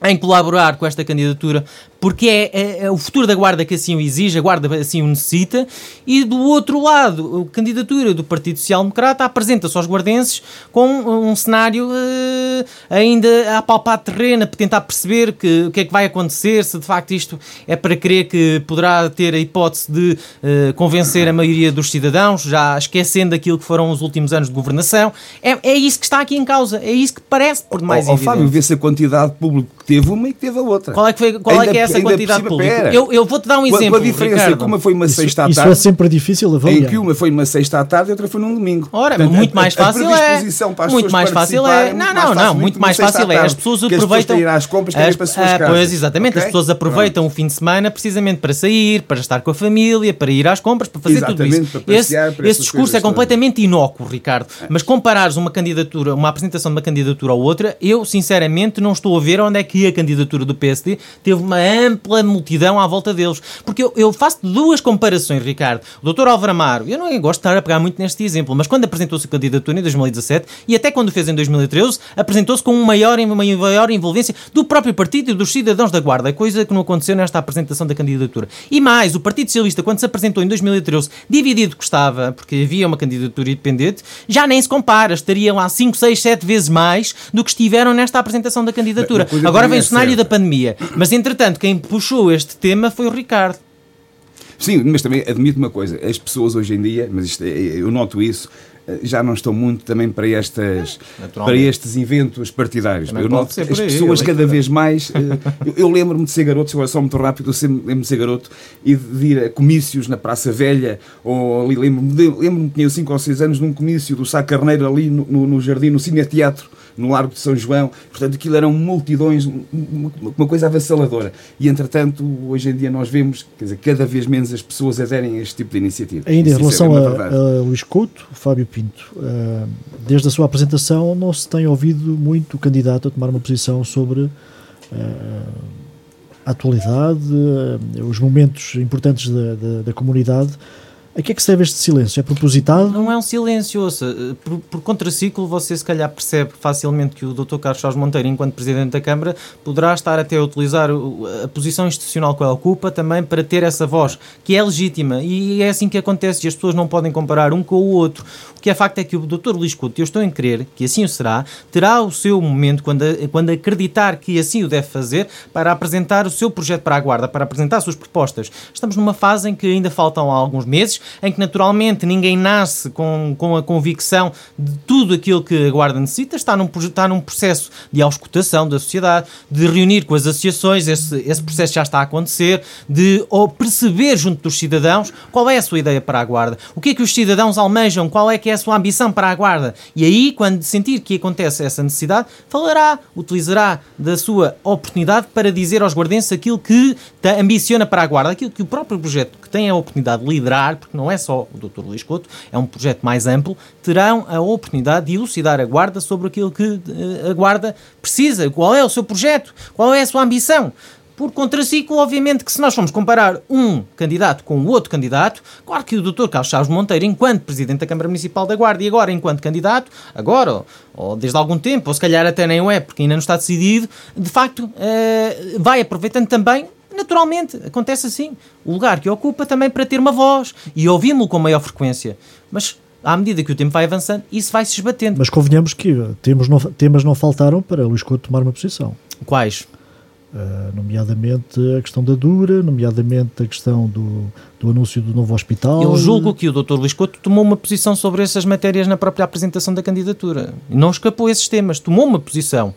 em colaborar com esta candidatura porque é, é, é, o futuro da Guarda que assim o exige, a Guarda assim o necessita, e do outro lado, a candidatura do Partido Social Democrata apresenta-se aos guardenses com um cenário uh, ainda a palpar terreno, a tentar perceber que, o que é que vai acontecer, se de facto isto é para crer que poderá ter a hipótese de uh, convencer a maioria dos cidadãos, já esquecendo aquilo que foram os últimos anos de governação. É, é isso que está aqui em causa, é isso que parece por mais oh, oh, Fábio, vê-se a quantidade de público que teve uma e que teve a outra. Qual é que, foi, qual é, que é essa quantidade pública? Eu, eu vou-te dar um exemplo. A diferença Ricardo. que uma foi uma sexta à tarde. Isso é sempre difícil avaliar. Em que uma foi uma sexta à tarde e outra foi num domingo. Ora, Portanto, muito mais fácil a, a é. muito mais fácil é. Não, não, não. Muito mais fácil é. As pessoas aproveitam. ir às compras as, para as suas ah, Pois, exatamente. As pessoas aproveitam o fim de semana precisamente para sair, para estar com a família, para ir às compras, para fazer tudo isso. Esse discurso é completamente inócuo, Ricardo. Mas comparares uma candidatura, uma apresentação de uma candidatura ou outra, eu sinceramente não estou a ver onde é que a candidatura do PSD teve uma ampla multidão à volta deles. Porque eu, eu faço duas comparações, Ricardo. O Dr. Álvaro Amaro, eu não gosto de estar a pegar muito neste exemplo, mas quando apresentou-se a candidatura em 2017 e até quando fez em 2013, apresentou-se com uma maior, uma maior envolvência do próprio partido e dos cidadãos da Guarda, coisa que não aconteceu nesta apresentação da candidatura. E mais, o Partido Socialista, quando se apresentou em 2013, dividido que estava, porque havia uma candidatura independente, já nem se compara, estariam lá 5, 6, 7 vezes mais do que estiveram nesta apresentação da candidatura. Agora vem o cenário da pandemia. Mas entretanto, quem puxou este tema foi o Ricardo. Sim, mas também admito uma coisa: as pessoas hoje em dia, mas isto, é, eu noto isso, eh, já não estão muito também para, estas, para estes eventos partidários. Também eu noto as pessoas aí, cada vez mais. Eh, *laughs* eu, eu lembro-me de ser garoto, agora só muito rápido, eu sempre lembro-me de ser garoto e de ir a comícios na Praça Velha, ou ali, lembro-me lembro que tinha 5 ou 6 anos num comício do Sá Carneiro ali no, no, no jardim, no Cine Teatro no Largo de São João. Portanto, aquilo eram multidões, uma coisa avassaladora. E, entretanto, hoje em dia nós vemos, quer dizer, cada vez menos as pessoas aderem a este tipo de iniciativa. Ainda em relação é a, a, Luís Couto, Fábio Pinto, uh, desde a sua apresentação não se tem ouvido muito o candidato a tomar uma posição sobre uh, a atualidade, uh, os momentos importantes da, da, da comunidade. A que é que se deve este silêncio? É propositado? Não é um silêncio, ouça. Por, por contraciclo, você se calhar percebe facilmente que o Dr. Carlos Charles Monteiro, enquanto Presidente da Câmara, poderá estar até a utilizar a posição institucional que ele ocupa também para ter essa voz, que é legítima. E é assim que acontece e as pessoas não podem comparar um com o outro. O que é facto é que o Dr. Luís Couto, eu estou em crer que assim o será, terá o seu momento quando, quando acreditar que assim o deve fazer para apresentar o seu projeto para a Guarda, para apresentar as suas propostas. Estamos numa fase em que ainda faltam alguns meses em que naturalmente ninguém nasce com, com a convicção de tudo aquilo que a Guarda necessita, está num, está num processo de auscultação da sociedade, de reunir com as associações, esse, esse processo já está a acontecer, de ou perceber junto dos cidadãos qual é a sua ideia para a Guarda, o que é que os cidadãos almejam, qual é que é a sua ambição para a Guarda. E aí, quando sentir que acontece essa necessidade, falará, utilizará da sua oportunidade para dizer aos guardenses aquilo que ambiciona para a Guarda, aquilo que o próprio projeto que tem a oportunidade de liderar, porque não é só o Dr. Luís Couto, é um projeto mais amplo, terão a oportunidade de elucidar a Guarda sobre aquilo que eh, a Guarda precisa, qual é o seu projeto, qual é a sua ambição. Por contraciclo, obviamente que se nós formos comparar um candidato com o outro candidato, claro que o Dr. Carlos Chaves Monteiro, enquanto Presidente da Câmara Municipal da Guarda e agora enquanto candidato, agora ou desde algum tempo, ou se calhar até nem o é, porque ainda não está decidido, de facto uh, vai aproveitando também Naturalmente, acontece assim. O lugar que ocupa também para ter uma voz e ouvimos-lo com maior frequência. Mas à medida que o tempo vai avançando, isso vai se esbatendo. Mas convenhamos que temas não, temas não faltaram para Luís Couto tomar uma posição. Quais? Uh, nomeadamente a questão da Dura, nomeadamente a questão do, do anúncio do novo hospital. Eu julgo que o Dr. Luís Couto tomou uma posição sobre essas matérias na própria apresentação da candidatura. Não escapou a esses temas, tomou uma posição.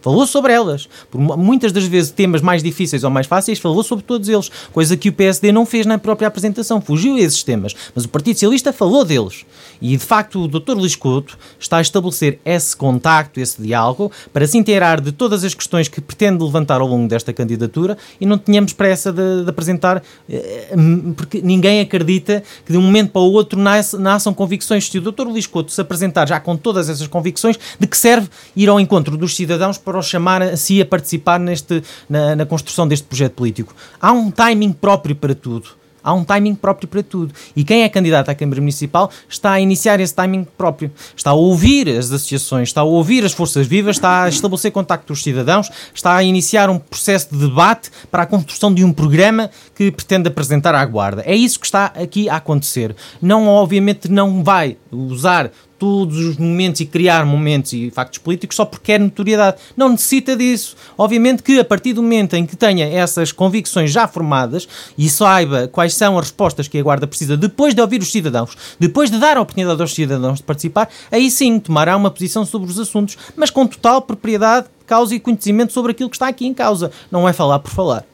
Falou sobre elas. Por muitas das vezes temas mais difíceis ou mais fáceis, falou sobre todos eles. Coisa que o PSD não fez na própria apresentação. Fugiu a esses temas. Mas o Partido Socialista falou deles. E, de facto, o Dr. Luís Couto está a estabelecer esse contacto, esse diálogo, para se inteirar de todas as questões que pretende levantar ao longo desta candidatura e não tínhamos pressa de, de apresentar, eh, porque ninguém acredita que de um momento para o outro nasçam convicções. Se o Dr. Luís Couto se apresentar já com todas essas convicções, de que serve ir ao encontro dos cidadãos para os chamar a si a participar neste, na, na construção deste projeto político. Há um timing próprio para tudo. Há um timing próprio para tudo. E quem é candidato à Câmara Municipal está a iniciar esse timing próprio. Está a ouvir as associações, está a ouvir as forças vivas, está a estabelecer contacto com os cidadãos, está a iniciar um processo de debate para a construção de um programa que pretende apresentar à Guarda. É isso que está aqui a acontecer. Não, obviamente, não vai usar todos os momentos e criar momentos e factos políticos só porque quer notoriedade. Não necessita disso. Obviamente que a partir do momento em que tenha essas convicções já formadas e saiba quais são as respostas que a Guarda precisa depois de ouvir os cidadãos, depois de dar a oportunidade aos cidadãos de participar, aí sim tomará uma posição sobre os assuntos, mas com total propriedade, causa e conhecimento sobre aquilo que está aqui em causa. Não é falar por falar.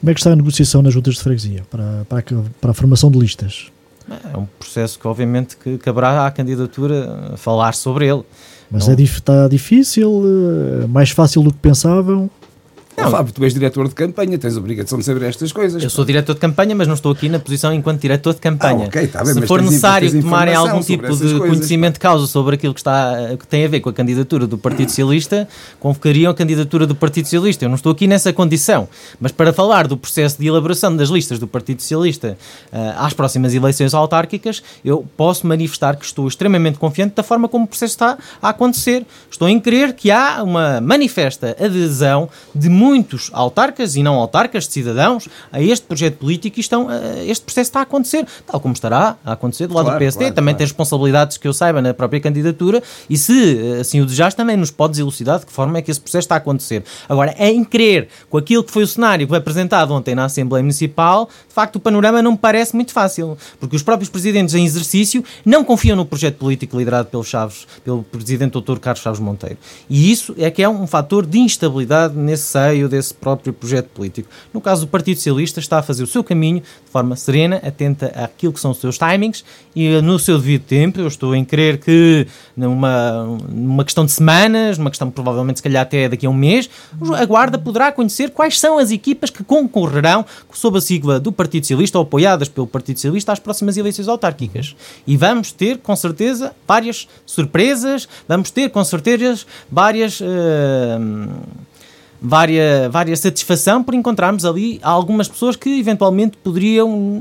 Como é que está a negociação nas juntas de freguesia para, para, para a formação de listas? É um processo que, obviamente, que caberá à candidatura falar sobre ele. Mas Não... é, está difícil, eh, mais fácil do que pensavam? Não, Fábio, tu és diretor de campanha, tens a obrigação de saber estas coisas. Eu sou diretor de campanha, mas não estou aqui na posição enquanto diretor de campanha. Ah, okay, tá bem, Se for necessário tomarem algum tipo de coisas, conhecimento de causa sobre aquilo que, está, que tem a ver com a candidatura do Partido Socialista, convocariam a candidatura do Partido Socialista. Eu não estou aqui nessa condição. Mas para falar do processo de elaboração das listas do Partido Socialista uh, às próximas eleições autárquicas, eu posso manifestar que estou extremamente confiante da forma como o processo está a acontecer. Estou em crer que há uma manifesta adesão de muitos autarcas e não autarcas de cidadãos a este projeto político e estão, este processo está a acontecer, tal como estará a acontecer do lado claro, do PSD. Claro, também claro. tem responsabilidades que eu saiba na própria candidatura e se assim o desejares também nos podes elucidar de que forma é que esse processo está a acontecer. Agora, em crer com aquilo que foi o cenário que foi apresentado ontem na Assembleia Municipal, de facto o panorama não me parece muito fácil, porque os próprios presidentes em exercício não confiam no projeto político liderado pelo Chaves, pelo presidente doutor Carlos Chaves Monteiro. E isso é que é um fator de instabilidade nesse seio meio desse próprio projeto político. No caso do Partido Socialista, está a fazer o seu caminho de forma serena, atenta àquilo que são os seus timings e no seu devido tempo. Eu estou em crer que numa, numa questão de semanas, numa questão provavelmente se calhar até daqui a um mês, a Guarda poderá conhecer quais são as equipas que concorrerão sob a sigla do Partido Socialista ou apoiadas pelo Partido Socialista às próximas eleições autárquicas. E vamos ter, com certeza, várias surpresas, vamos ter, com certeza, várias. Uh, várias, várias satisfação por encontrarmos ali algumas pessoas que eventualmente poderiam,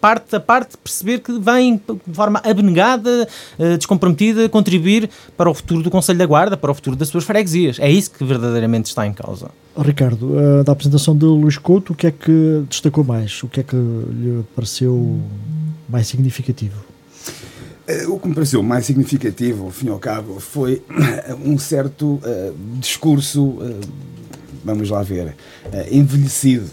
parte a parte, perceber que vêm de forma abnegada, eh, descomprometida, contribuir para o futuro do Conselho da Guarda, para o futuro das suas freguesias. É isso que verdadeiramente está em causa. Ricardo, uh, da apresentação de Luís Couto, o que é que destacou mais? O que é que lhe pareceu mais significativo? Eh, o que me pareceu mais significativo, ao fim e ao cabo, foi *clears throat* um certo uh, discurso uh, vamos lá ver, eh, envelhecido.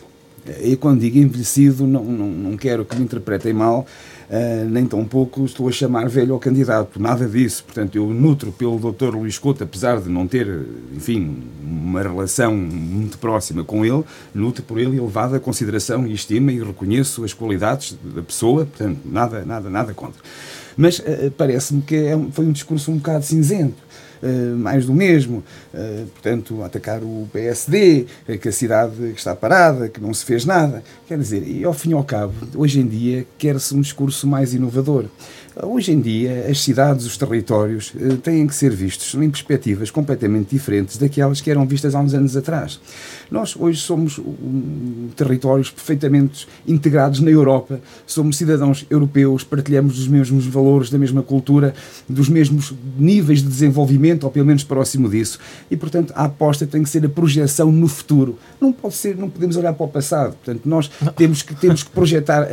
E quando digo envelhecido, não, não, não quero que me interpretem mal, Uh, nem tão pouco estou a chamar velho ao candidato, nada disso. Portanto, eu nutro pelo Dr. Luís Couto, apesar de não ter, enfim, uma relação muito próxima com ele, nutro por ele elevada consideração e estima e reconheço as qualidades da pessoa, portanto, nada, nada, nada contra. Mas uh, parece-me que é foi um discurso um bocado cinzento. Uh, mais do mesmo, uh, portanto, atacar o PSD, que a cidade está parada, que não se fez nada. Quer dizer, e ao fim e ao cabo, hoje em dia, quer-se um discurso mais inovador. Hoje em dia, as cidades, os territórios, uh, têm que ser vistos em perspectivas completamente diferentes daquelas que eram vistas há uns anos atrás. Nós hoje somos um, territórios perfeitamente integrados na Europa, somos cidadãos europeus, partilhamos os mesmos valores, da mesma cultura, dos mesmos níveis de desenvolvimento, ou pelo menos próximo disso. E, portanto, a aposta tem que ser a projeção no futuro. Não pode ser, não podemos olhar para o passado. Portanto, nós temos que, temos que projetar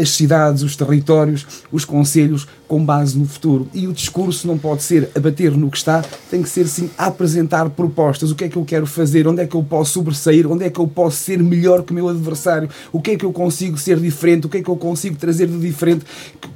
as cidades, os territórios, os conselhos com base no futuro. E o discurso não pode ser a bater no que está, tem que ser sim apresentar propostas. O que é que eu quero fazer? Onde é que eu posso sobressair? Onde é que eu posso ser melhor que o meu adversário? O que é que eu consigo ser diferente? O que é que eu consigo trazer de diferente?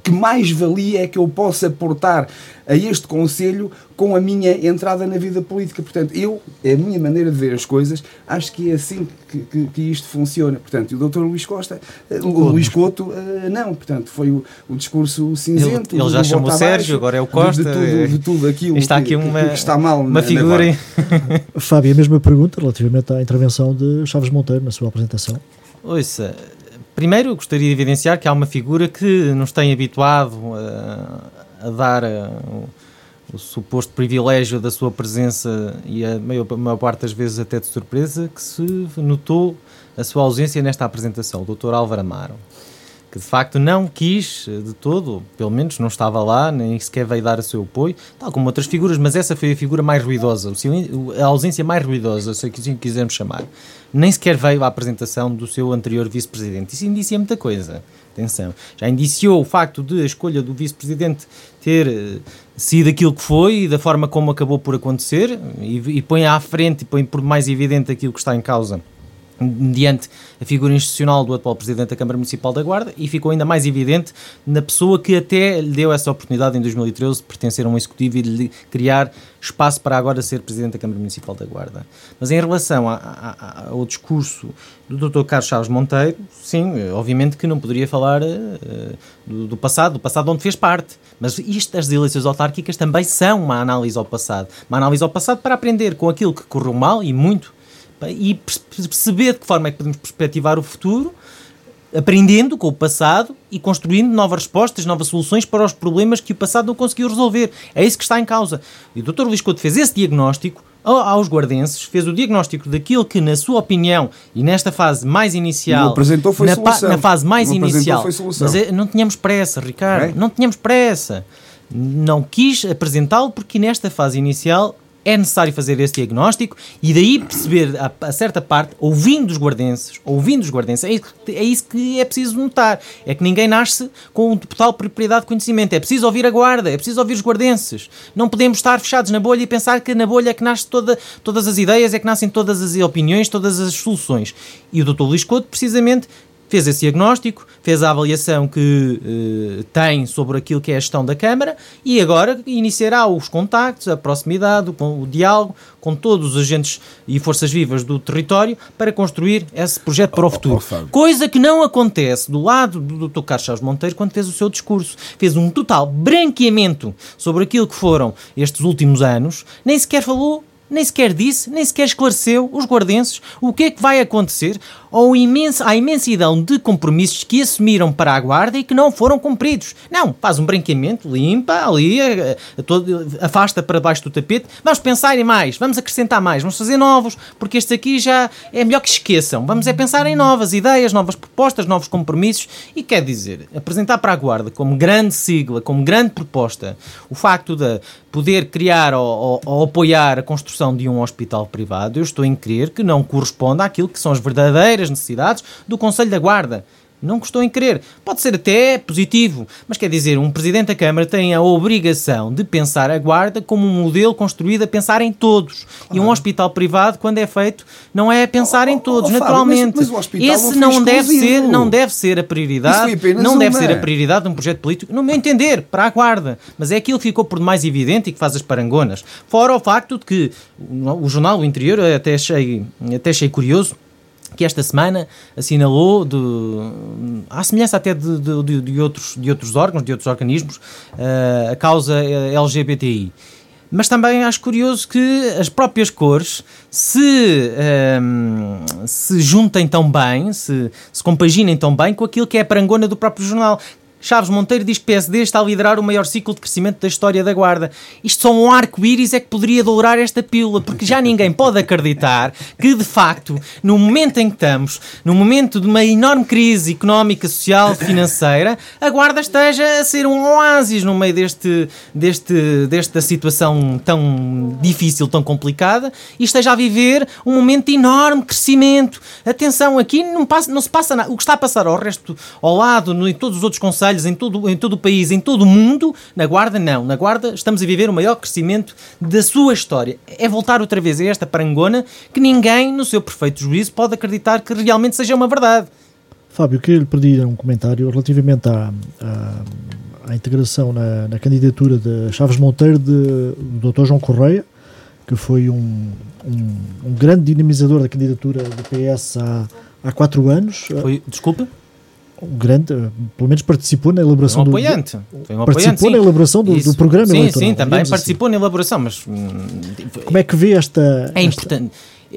Que mais valia é que eu possa aportar a este Conselho com a minha entrada na vida política? Portanto, eu, é a minha maneira de ver as coisas, acho que é assim que, que, que isto funciona. Portanto, e o Dr. Luís Costa, eh, o Luís Couto, eh, não. Portanto, foi o, o discurso cinzento. Ele, ele já chamou o Sérgio, agora é o Costa. De, de, tudo, de tudo aquilo está aqui que, uma, que está mal uma na, figura. Na *laughs* Fábio, a mesma pergunta relativamente à intervenção de Chaves Monteiro na sua apresentação. Ouça, primeiro gostaria de evidenciar que há uma figura que nos tem habituado a, a dar a, o, o, suposto privilégio da sua presença e a maior, a maior parte das vezes até de surpresa, que se notou a sua ausência nesta apresentação, o Dr. Álvaro Amaro que de facto não quis de todo, pelo menos não estava lá, nem sequer veio dar o seu apoio, tal como outras figuras, mas essa foi a figura mais ruidosa, a ausência mais ruidosa, se assim quisermos chamar. Nem sequer veio à apresentação do seu anterior vice-presidente. Isso indicia muita coisa. Atenção. Já indiciou o facto de a escolha do vice-presidente ter uh, sido aquilo que foi e da forma como acabou por acontecer, e, e põe à frente e põe por mais evidente aquilo que está em causa mediante a figura institucional do atual Presidente da Câmara Municipal da Guarda e ficou ainda mais evidente na pessoa que até lhe deu essa oportunidade em 2013 de pertencer a um executivo e de criar espaço para agora ser Presidente da Câmara Municipal da Guarda. Mas em relação a, a, ao discurso do Dr. Carlos Chaves Monteiro, sim, obviamente que não poderia falar uh, do, do, passado, do passado onde fez parte. Mas isto, as eleições autárquicas também são uma análise ao passado. Uma análise ao passado para aprender com aquilo que correu mal e muito e perceber de que forma é que podemos perspectivar o futuro, aprendendo com o passado e construindo novas respostas, novas soluções para os problemas que o passado não conseguiu resolver. É isso que está em causa. E o Dr. Luís Couto fez esse diagnóstico aos guardenses, fez o diagnóstico daquilo que, na sua opinião, e nesta fase mais inicial, apresentou foi na, solução. na fase mais não inicial, foi solução. mas é, não tínhamos pressa, Ricardo, é? não tínhamos pressa. Não quis apresentá-lo porque nesta fase inicial é necessário fazer esse diagnóstico e daí perceber a, a, certa parte, ouvindo os guardenses, ouvindo os guardenses, é, é, isso que é preciso notar. É que ninguém nasce com total propriedade de conhecimento. É preciso ouvir a guarda, é preciso ouvir os guardenses. Não podemos estar fechados na bolha e pensar que na bolha é que nasce toda, todas as ideias, é que nascem todas as opiniões, todas as soluções. E o Dr. Luís Couto, precisamente, fez esse diagnóstico, fez a avaliação que eh, tem sobre aquilo que é a gestão da Câmara e agora iniciará os contactos, a proximidade, o, o diálogo com todos os agentes e forças vivas do território para construir esse projeto para o futuro. Oh, oh, Coisa que não acontece do lado do Dr. Carlos Chaves Monteiro quando fez o seu discurso. Fez um total branqueamento sobre aquilo que foram estes últimos anos, nem sequer falou nem sequer disse, nem sequer esclareceu os guardenses o que é que vai acontecer ou imensa, à imensidão de compromissos que assumiram para a guarda e que não foram cumpridos. Não, faz um branqueamento, limpa ali, a, a todo, afasta para baixo do tapete. Vamos pensar em mais, vamos acrescentar mais, vamos fazer novos, porque este aqui já é melhor que esqueçam. Vamos é pensar em novas ideias, novas propostas, novos compromissos e quer dizer, apresentar para a guarda como grande sigla, como grande proposta, o facto de poder criar ou, ou, ou apoiar a construção de um hospital privado, eu estou em crer que não corresponde àquilo que são as verdadeiras as necessidades do Conselho da Guarda. Não custou em querer. Pode ser até positivo, mas quer dizer, um Presidente da Câmara tem a obrigação de pensar a Guarda como um modelo construído a pensar em todos. E um hospital privado, quando é feito, não é pensar em todos, oh, oh, naturalmente. Mas, mas Esse não, não deve ser, não deve ser a prioridade, não deve ser a prioridade de um projeto político, no meu entender, para a Guarda. Mas é aquilo que ficou por mais evidente e que faz as parangonas. Fora o facto de que o jornal O Interior, até achei, até achei curioso, que esta semana assinalou, de, à semelhança até de, de, de, outros, de outros órgãos, de outros organismos, uh, a causa LGBTI. Mas também acho curioso que as próprias cores se, um, ehm, se juntem tão bem, se, se compaginem tão bem com aquilo que é a parangona do próprio jornal. Chaves Monteiro diz que PSD está a liderar o maior ciclo de crescimento da história da Guarda. Isto só um arco-íris é que poderia dourar esta pílula, porque já ninguém pode acreditar que, de facto, no momento em que estamos, no momento de uma enorme crise económica, social, financeira, a Guarda esteja a ser um oásis no meio deste, deste, desta situação tão difícil, tão complicada, e esteja a viver um momento de enorme crescimento. Atenção, aqui não, passa, não se passa nada. O que está a passar ao resto, ao lado, no, em todos os outros conselhos, conselhos em todo, em todo o país, em todo o mundo. Na Guarda, não. Na Guarda, estamos a viver o maior crescimento da sua história. É voltar outra vez a esta parangona que ninguém, no seu perfeito juízo, pode acreditar que realmente seja uma verdade. Fábio, queria lhe pedir um comentário relativamente à, à, à integração na, na, candidatura de Chaves Monteiro de, do Dr. João Correia, que foi um, um, um, grande dinamizador da candidatura do PS há, há quatro anos. Foi, desculpa? Grande, pelo menos participou na elaboração um apoiante. do. Foi um participou apoiante, na elaboração do, do, programa sim, eleitoral. Sim, também assim. participou assim. na elaboração, mas. Como é que vê esta. É importante.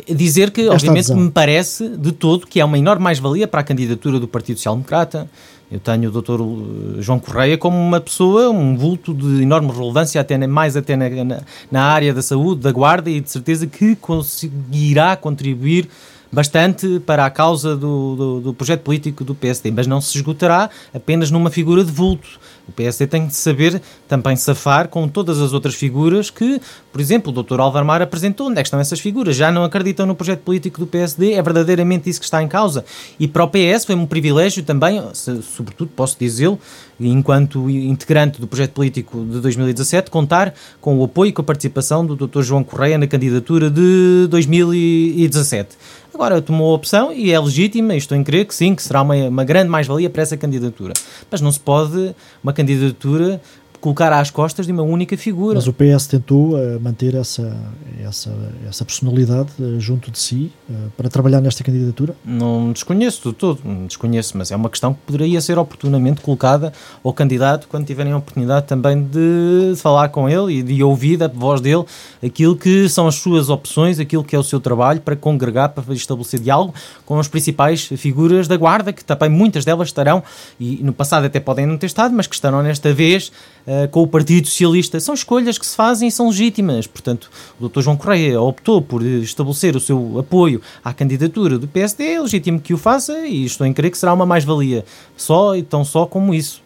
Dizer que, obviamente, adesão. me parece de todo que é uma enorme mais-valia para a candidatura do Partido Social Democrata. Eu tenho o Dr. João Correia como uma pessoa, um vulto de enorme relevância, até mais até na, na, na área da saúde, da guarda, e de certeza que conseguirá contribuir bastante para a causa do, do, do, projeto político do PSD, mas não se esgotará apenas numa figura de vulto. O PSD tem de saber também safar com todas as outras figuras que, por exemplo, o Dr. Álvaro Mar apresentou. Onde é que estão essas figuras? Já não acreditam no projeto político do PSD? É verdadeiramente isso que está em causa? E para o PS foi um privilégio também, sobretudo posso dizê-lo, enquanto integrante do projeto político de 2017, contar com o apoio e com a participação do Dr. João Correia na candidatura de 2017. Agora tomou a opção e é legítima, e estou em crer que sim, que será uma, uma grande mais-valia para essa candidatura. Mas não se pode uma candidatura colocar às costas de uma única figura. Mas o PS tentou uh, manter essa, essa, essa personalidade uh, junto de si uh, para trabalhar nesta candidatura? Não desconheço de todo, desconheço, mas é uma questão que poderia ser oportunamente colocada ao candidato quando tiverem a oportunidade também de falar com ele e de ouvir da voz dele aquilo que são as suas opções, aquilo que é o seu trabalho para congregar, para estabelecer diálogo com as principais figuras da Guarda, que também muitas delas estarão, e no passado até podem não ter estado, mas que estarão nesta vez uh, com o Partido Socialista. São escolhas que se fazem e são legítimas. Portanto, o Dr. João Correia optou por estabelecer o seu apoio à candidatura do PSD, é legítimo que o faça e estou em crer que será uma mais-valia. Só e tão só como isso.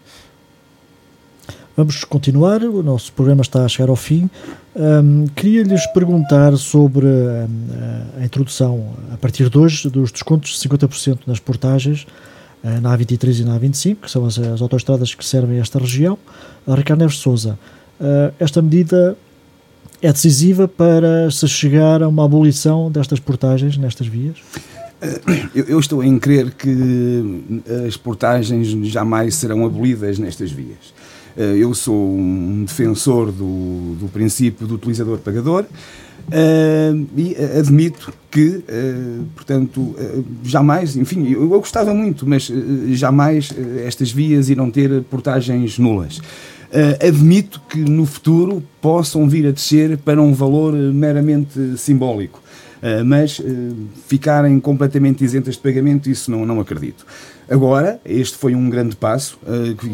Vamos continuar, o nosso programa está a chegar ao fim. Um, Queria-lhes perguntar sobre a, a, introdução, a partir de hoje, dos descontos de 50% nas portagens na A23 e na A25, que são as, as autoestradas que servem esta região. A Ricardo Neves Souza, uh, esta medida é decisiva para se chegar a uma abolição destas portagens nestas vias? Eu, estou em crer que as portagens jamais serão abolidas nestas vias. Eh, eu sou um defensor do, do princípio do utilizador-pagador. Uh, e admito que, uh, portanto, uh, jamais, enfim, eu, eu, gostava muito, mas jamais estas vias irão ter portagens nulas. admito que no futuro possam vir a descer para um valor meramente simbólico. mas ficarem completamente isentas de pagamento, isso não, não acredito. Agora, este foi um grande passo,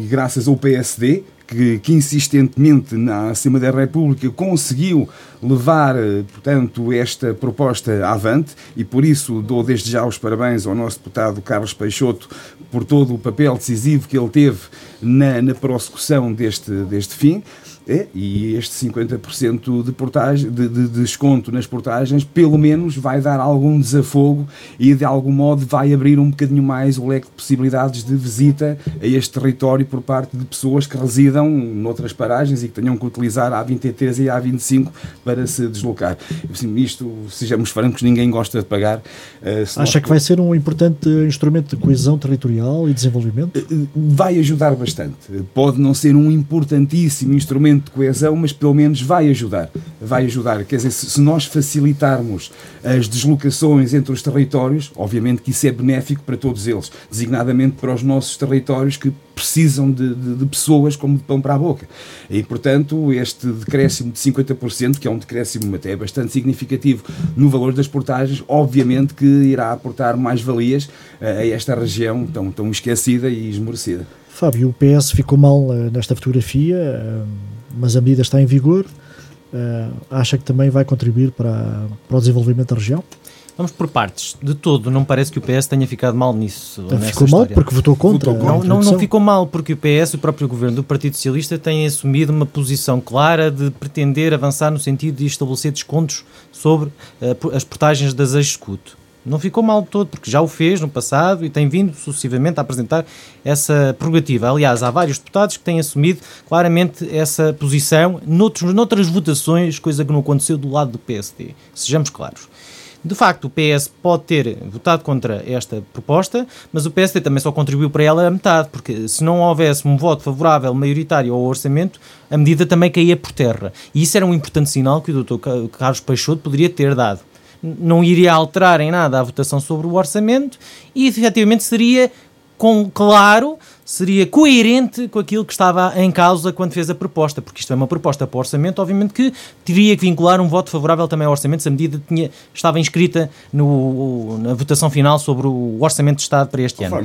graças ao PSD, que, que, insistentemente na Assembleia da República conseguiu levar, eh, portanto, esta proposta avante e por isso dou desde já os parabéns ao nosso deputado Carlos Peixoto por todo o papel decisivo que ele teve na, na prossecução deste, deste fim. É, e este 50% de, portagem, de, de, de, desconto nas portagens, pelo menos vai dar algum desafogo e de algum modo vai abrir um bocadinho mais o leque de possibilidades de visita a este território por parte de pessoas que residam noutras paragens e que tenham que utilizar a A23 e a A25 para se deslocar. Assim, isto, sejamos francos, ninguém gosta de pagar. Uh, Acha que vai ser um importante instrumento de coesão territorial e desenvolvimento? Uh, vai ajudar bastante. Pode não ser um importantíssimo instrumento de coesão, mas pelo menos vai ajudar. Vai ajudar. Quer dizer, se nós facilitarmos as deslocações entre os territórios, obviamente que isso é benéfico para todos eles, designadamente para os nossos territórios que precisam de, de, de pessoas como de pão para a boca. E, portanto, este decréscimo de 50%, que é um decréscimo até bastante significativo no valor das portagens, obviamente que irá aportar mais valias a esta região tão, tão esquecida e esmorecida. Fábio, o PS ficou mal uh, nesta fotografia, uh, mas a medida está em vigor. Uh, acha que também vai contribuir para, para o desenvolvimento da região? Vamos por partes. De todo, não parece que o PS tenha ficado mal nisso. Ficou mal porque votou contra. Votou contra. Não, não, não, ficou mal porque o PS, o próprio governo do Partido Socialista, tem assumido uma posição clara de pretender avançar no sentido de estabelecer descontos sobre uh, as portagens das executo Não ficou mal de todo, porque já o fez no passado e tem vindo sucessivamente a apresentar essa prerrogativa. Aliás, há vários deputados que têm assumido claramente essa posição noutros, noutras votações, coisa que não aconteceu do lado do PSD. Sejamos claros. De facto, o PS pode ter votado contra esta proposta, mas o PSD também só contribuiu para ela a metade, porque se não houvesse um voto favorável maioritário ao orçamento, a medida também caía por terra. E isso era um importante sinal que o Dr. Carlos Peixoto poderia ter dado. Não iria alterar em nada a votação sobre o orçamento e, efetivamente, seria com claro seria coerente com aquilo que estava em causa quando fez a proposta, porque isto é uma proposta para o orçamento, obviamente que teria que vincular um voto favorável também ao orçamento, se a medida tinha, estava inscrita no, na votação final sobre o orçamento de Estado para este ano.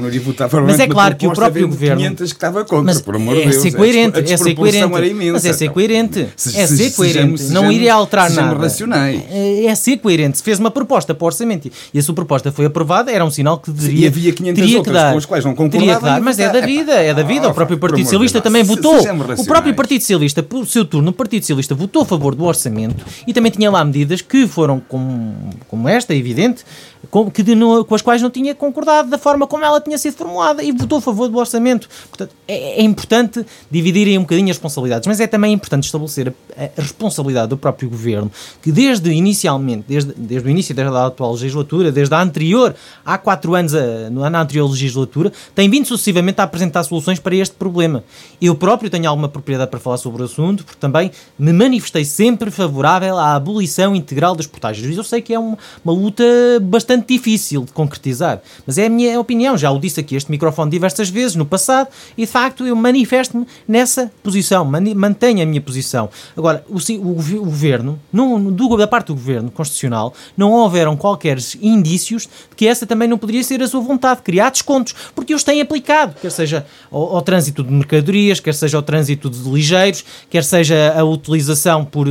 mas é claro que o próprio governo. 500 que estava contra, mas por amor é de Deus. Ser coerente, a é ser coerente. Era imensa, mas é ser coerente. Se, é se, ser coerente. Sejamos, não iria alterar nada. racionais. É, é ser coerente. Se fez uma proposta para o orçamento e a sua proposta foi aprovada, era um sinal que deveria. E havia 500 teria outras que dar. com as quais não concordava. Teria que dar, mas é da vida, é da vida. Ah, o próprio Partido Socialista também Se- votou. O próprio. Partido Socialista, por seu turno, o Partido Socialista votou a favor do orçamento e também tinha lá medidas que foram como, como esta, é evidente, com, que com as quais não tinha concordado da forma como ela tinha sido formulada e votou a favor do orçamento. Portanto, é, é importante dividirem um bocadinho as responsabilidades, mas é também importante estabelecer a, a responsabilidade do próprio governo, que desde inicialmente, desde, desde o início da atual legislatura, desde a anterior, há quatro anos, a, no- na anterior legislatura, tem vindo sucessivamente a apresentar soluções para este problema. Eu próprio tenho alguma propriedade para falar sobre o assunto, porque também me manifestei sempre favorável à abolição integral das portagens. Eu sei que é uma, uma luta bastante difícil de concretizar, mas é a minha opinião. Já o disse aqui este microfone diversas vezes no passado e de facto eu manifesto-me nessa posição, mantenho a minha posição. Agora, o, o o governo, do, da parte do governo constitucional, não houveram qualquer indícios de que essa também não poderia ser a sua vontade, criar descontos, porque os têm aplicado, quer seja ao, ao trânsito de mercadorias, quer seja ao trânsito de ligeiros, quer seja a utilização por,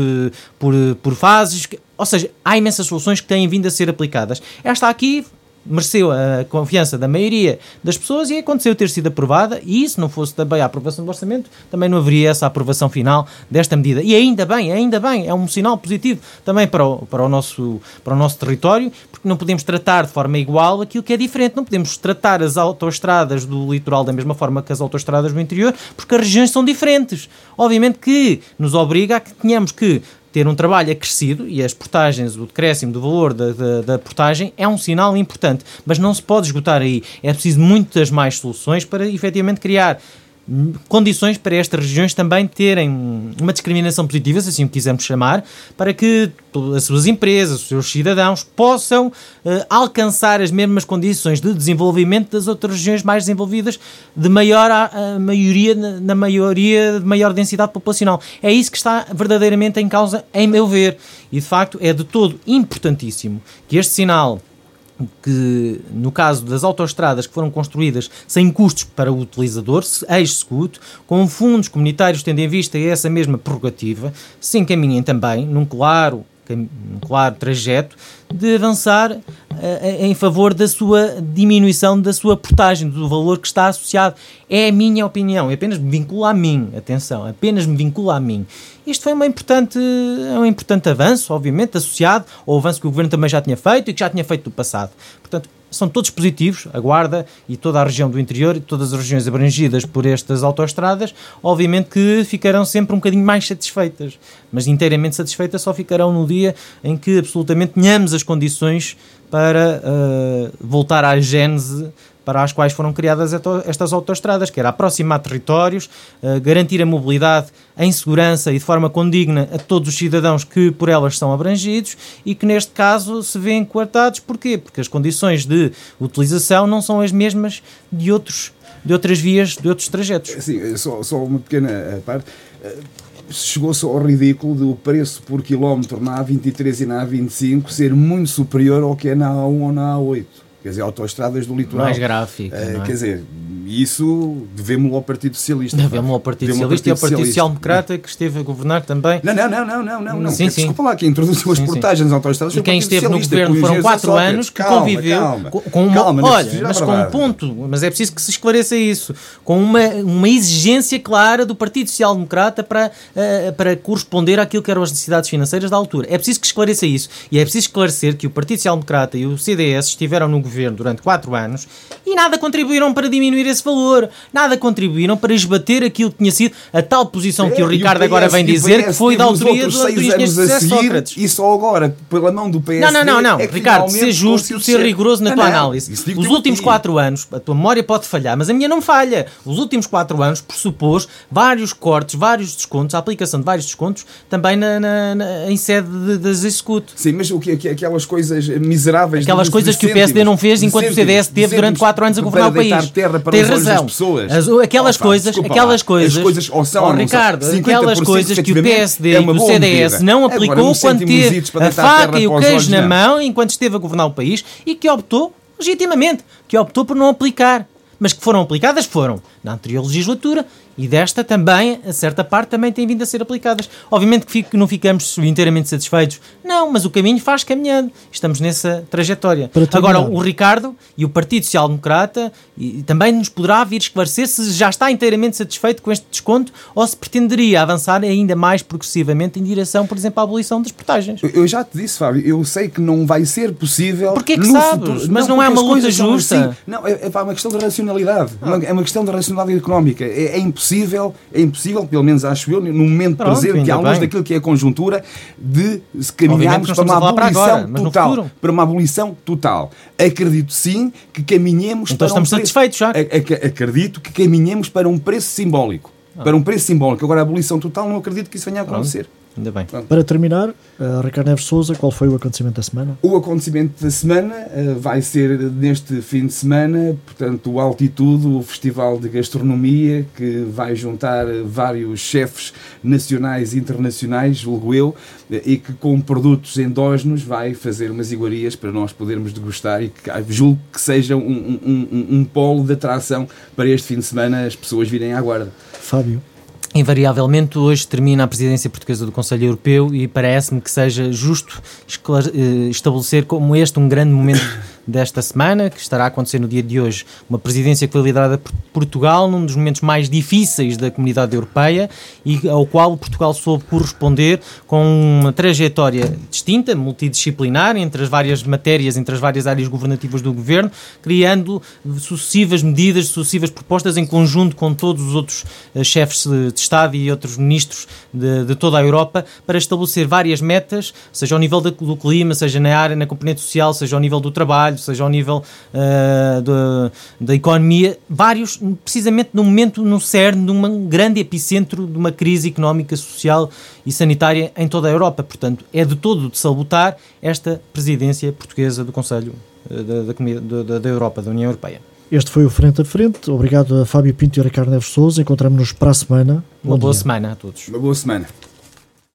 por, por fases, ou seja, há imensas soluções que têm vindo a ser aplicadas. Esta aqui mereceu a confiança da maioria das pessoas e aconteceu ter sido aprovada e se não fosse também a aprovação do orçamento, também não haveria essa aprovação final desta medida. E ainda bem, ainda bem, é um sinal positivo também para o, para o, nosso, para o nosso território, porque não podemos tratar de forma igual aquilo que é diferente, não podemos tratar as autoestradas do litoral da mesma forma que as autoestradas do interior, porque as regiões são diferentes. Obviamente que nos obriga a que tenhamos que ter um trabalho acrescido e as portagens, o decréscimo do valor da, da, da portagem é um sinal importante, mas não se pode esgotar aí. É preciso muitas mais soluções para efetivamente criar condições para estas regiões também terem uma discriminação positiva, se assim o quisermos chamar, para que as suas empresas, os seus cidadãos possam eh, alcançar as mesmas condições de desenvolvimento das outras regiões mais desenvolvidas de maior a, a maioria na maioria de maior densidade populacional. É isso que está verdadeiramente em causa, em meu ver. E de facto é de todo importantíssimo que este sinal que no caso das autoestradas que foram construídas sem custos para o utilizador, se ex-secuto, com fundos comunitários tendo em vista essa mesma prerrogativa, se encaminhem também num claro, num claro trajeto de avançar eh, em favor da sua diminuição da sua portagem, do valor que está associado. É a minha opinião, apenas me vincula a mim, atenção, apenas me vincula a mim. Isto foi uma importante, é um importante avanço, obviamente, associado ao avanço que o Governo também já tinha feito e que já tinha feito no passado. Portanto, são todos positivos, a Guarda e toda a região do interior e todas as regiões abrangidas por estas autoestradas, obviamente que ficarão sempre um bocadinho mais satisfeitas, mas inteiramente satisfeitas só ficarão no dia em que absolutamente tenhamos as condições para uh, voltar à gênese para as quais foram criadas estas autoestradas, que era aproximar territórios, uh, garantir a mobilidade em segurança e de forma condigna a todos os cidadãos que por elas são abrangidos e que neste caso se vêem coartados. Porquê? Porque as condições de utilização não são as mesmas de, outros, de outras vias, de outros trajetos. Sim, só, só uma pequena eh, parte. Eh, Chegou-se ao ridículo do preço por quilómetro na A23 e na A25 ser muito superior ao que é na A1 ou na A8. Quer dizer, autoestradas do litoral. Mais gráfico. Eh, não é? Quer dizer, E isso devemos ao Partido Socialista. Devemos ao Partido Socialista e ao Partido Social Democrata que esteve a governar também. Não, não, não, não, não, não. não. Sim, sim. Desculpa lá, que introduziu as portagens autoestradas. E quem esteve no governo foram quatro anos que calma, conviveu calma, com uma. Calma, olha, mas com um ponto, mas é preciso que se esclareça isso, com uma, uma exigência clara do Partido Social Democrata para, uh, para corresponder àquilo que eram as necessidades financeiras da altura. É preciso que esclareça isso. E é preciso esclarecer que o Partido Social Democrata e o CDS estiveram no governo durante quatro anos e nada contribuíram para diminuir esse valor. Nada contribuíram para esbater aquilo que tinha sido a tal posição é, que o Ricardo o PS, agora vem dizer que foi da autoria do, do engenheiro José Sócrates. E só agora, pela mão do PS. Não, não, não, não. É Ricardo, ser justo, ser rigoroso na tua análise. Os últimos quatro anos, a tua memória pode falhar, mas a minha não falha. Os últimos quatro anos pressupôs vários cortes, vários descontos, a aplicação de vários descontos também na, na, na em sede das execute. Sim, mas o que, aquelas coisas miseráveis. Aquelas coisas que o PSD não fez enquanto o CDS teve durante quatro anos a governar o país. Terra para Tem razão. As, aquelas oh, coisas, aquelas coisas, as coisas ou são, oh, Ricardo, aquelas coisas que o PSD é e o CDS não aplicou quando teve a faca e o queijo na mão enquanto esteve a governar o país e que optou legitimamente, que optou por não aplicar. Mas que foram aplicadas, foram na anterior legislatura e desta também, a certa parte, também tem vindo a ser aplicadas. Obviamente que fico, não ficamos inteiramente satisfeitos. Não, mas o caminho faz caminhando. Estamos nessa trajetória. Agora, o Ricardo e o Partido Social Democrata e, também nos poderá vir esclarecer se já está inteiramente satisfeito com este desconto ou se pretenderia avançar ainda mais progressivamente em direção, por exemplo, à abolição das portagens. Eu já te disse, Fábio, eu sei que não vai ser possível. Porquê que sabes? Futuro. Mas não, não é uma luta justa. Assim. Não, é, é uma questão de racionalidade. Ah. É uma questão de racionalidade económica. É, é impossível é impossível, pelo menos acho eu, no momento Pronto, presente, à luz daquilo que é a conjuntura, de caminharmos para uma abolição agora, total. Para uma abolição total. Acredito sim que caminhemos então para estamos um satisfeitos já. Acredito que caminhemos para um preço simbólico. Ah. Para um preço simbólico. Agora, a abolição total, não acredito que isso venha a acontecer. Pronto. Ainda bem. Pronto. Para terminar, uh, Ricardo Neves Souza, qual foi o acontecimento da semana? O acontecimento da semana uh, vai ser neste fim de semana, portanto, o Altitude, o Festival de Gastronomia, que vai juntar vários chefes nacionais e internacionais, julgo eu, e que com produtos endógenos vai fazer umas iguarias para nós podermos degustar e que julgo que seja um, um, um, um polo de atração para este fim de semana as pessoas virem à guarda. Fábio. Invariavelmente, hoje termina a presidência portuguesa do Conselho Europeu e parece-me que seja justo eh, estabelecer como este um grande momento desta semana, que estará a acontecer no dia de hoje, uma presidência que foi liderada por Portugal num dos momentos mais difíceis da comunidade europeia e ao qual Portugal soube corresponder com uma trajetória distinta, multidisciplinar, entre as várias matérias, entre as várias áreas governativas do governo, criando sucessivas medidas, sucessivas propostas em conjunto com todos os outros uh, chefes de Estado e outros ministros de, de, toda a Europa para estabelecer várias metas, seja ao nível do clima, seja na área, na componente social, seja ao nível do trabalho, seja ao nível uh, da economia, vários, precisamente no momento, no cerne de um grande epicentro de uma crise económica, social e sanitária em toda a Europa. Portanto, é de todo de salutar esta presidência portuguesa do Conselho uh, da, da, da Europa, da União Europeia. Este foi o Frente a Frente. Obrigado a Fábio Pinto e a Ricardo Neves Souza. Encontramos-nos para a semana. Uma boa dia. semana a todos. Uma boa semana.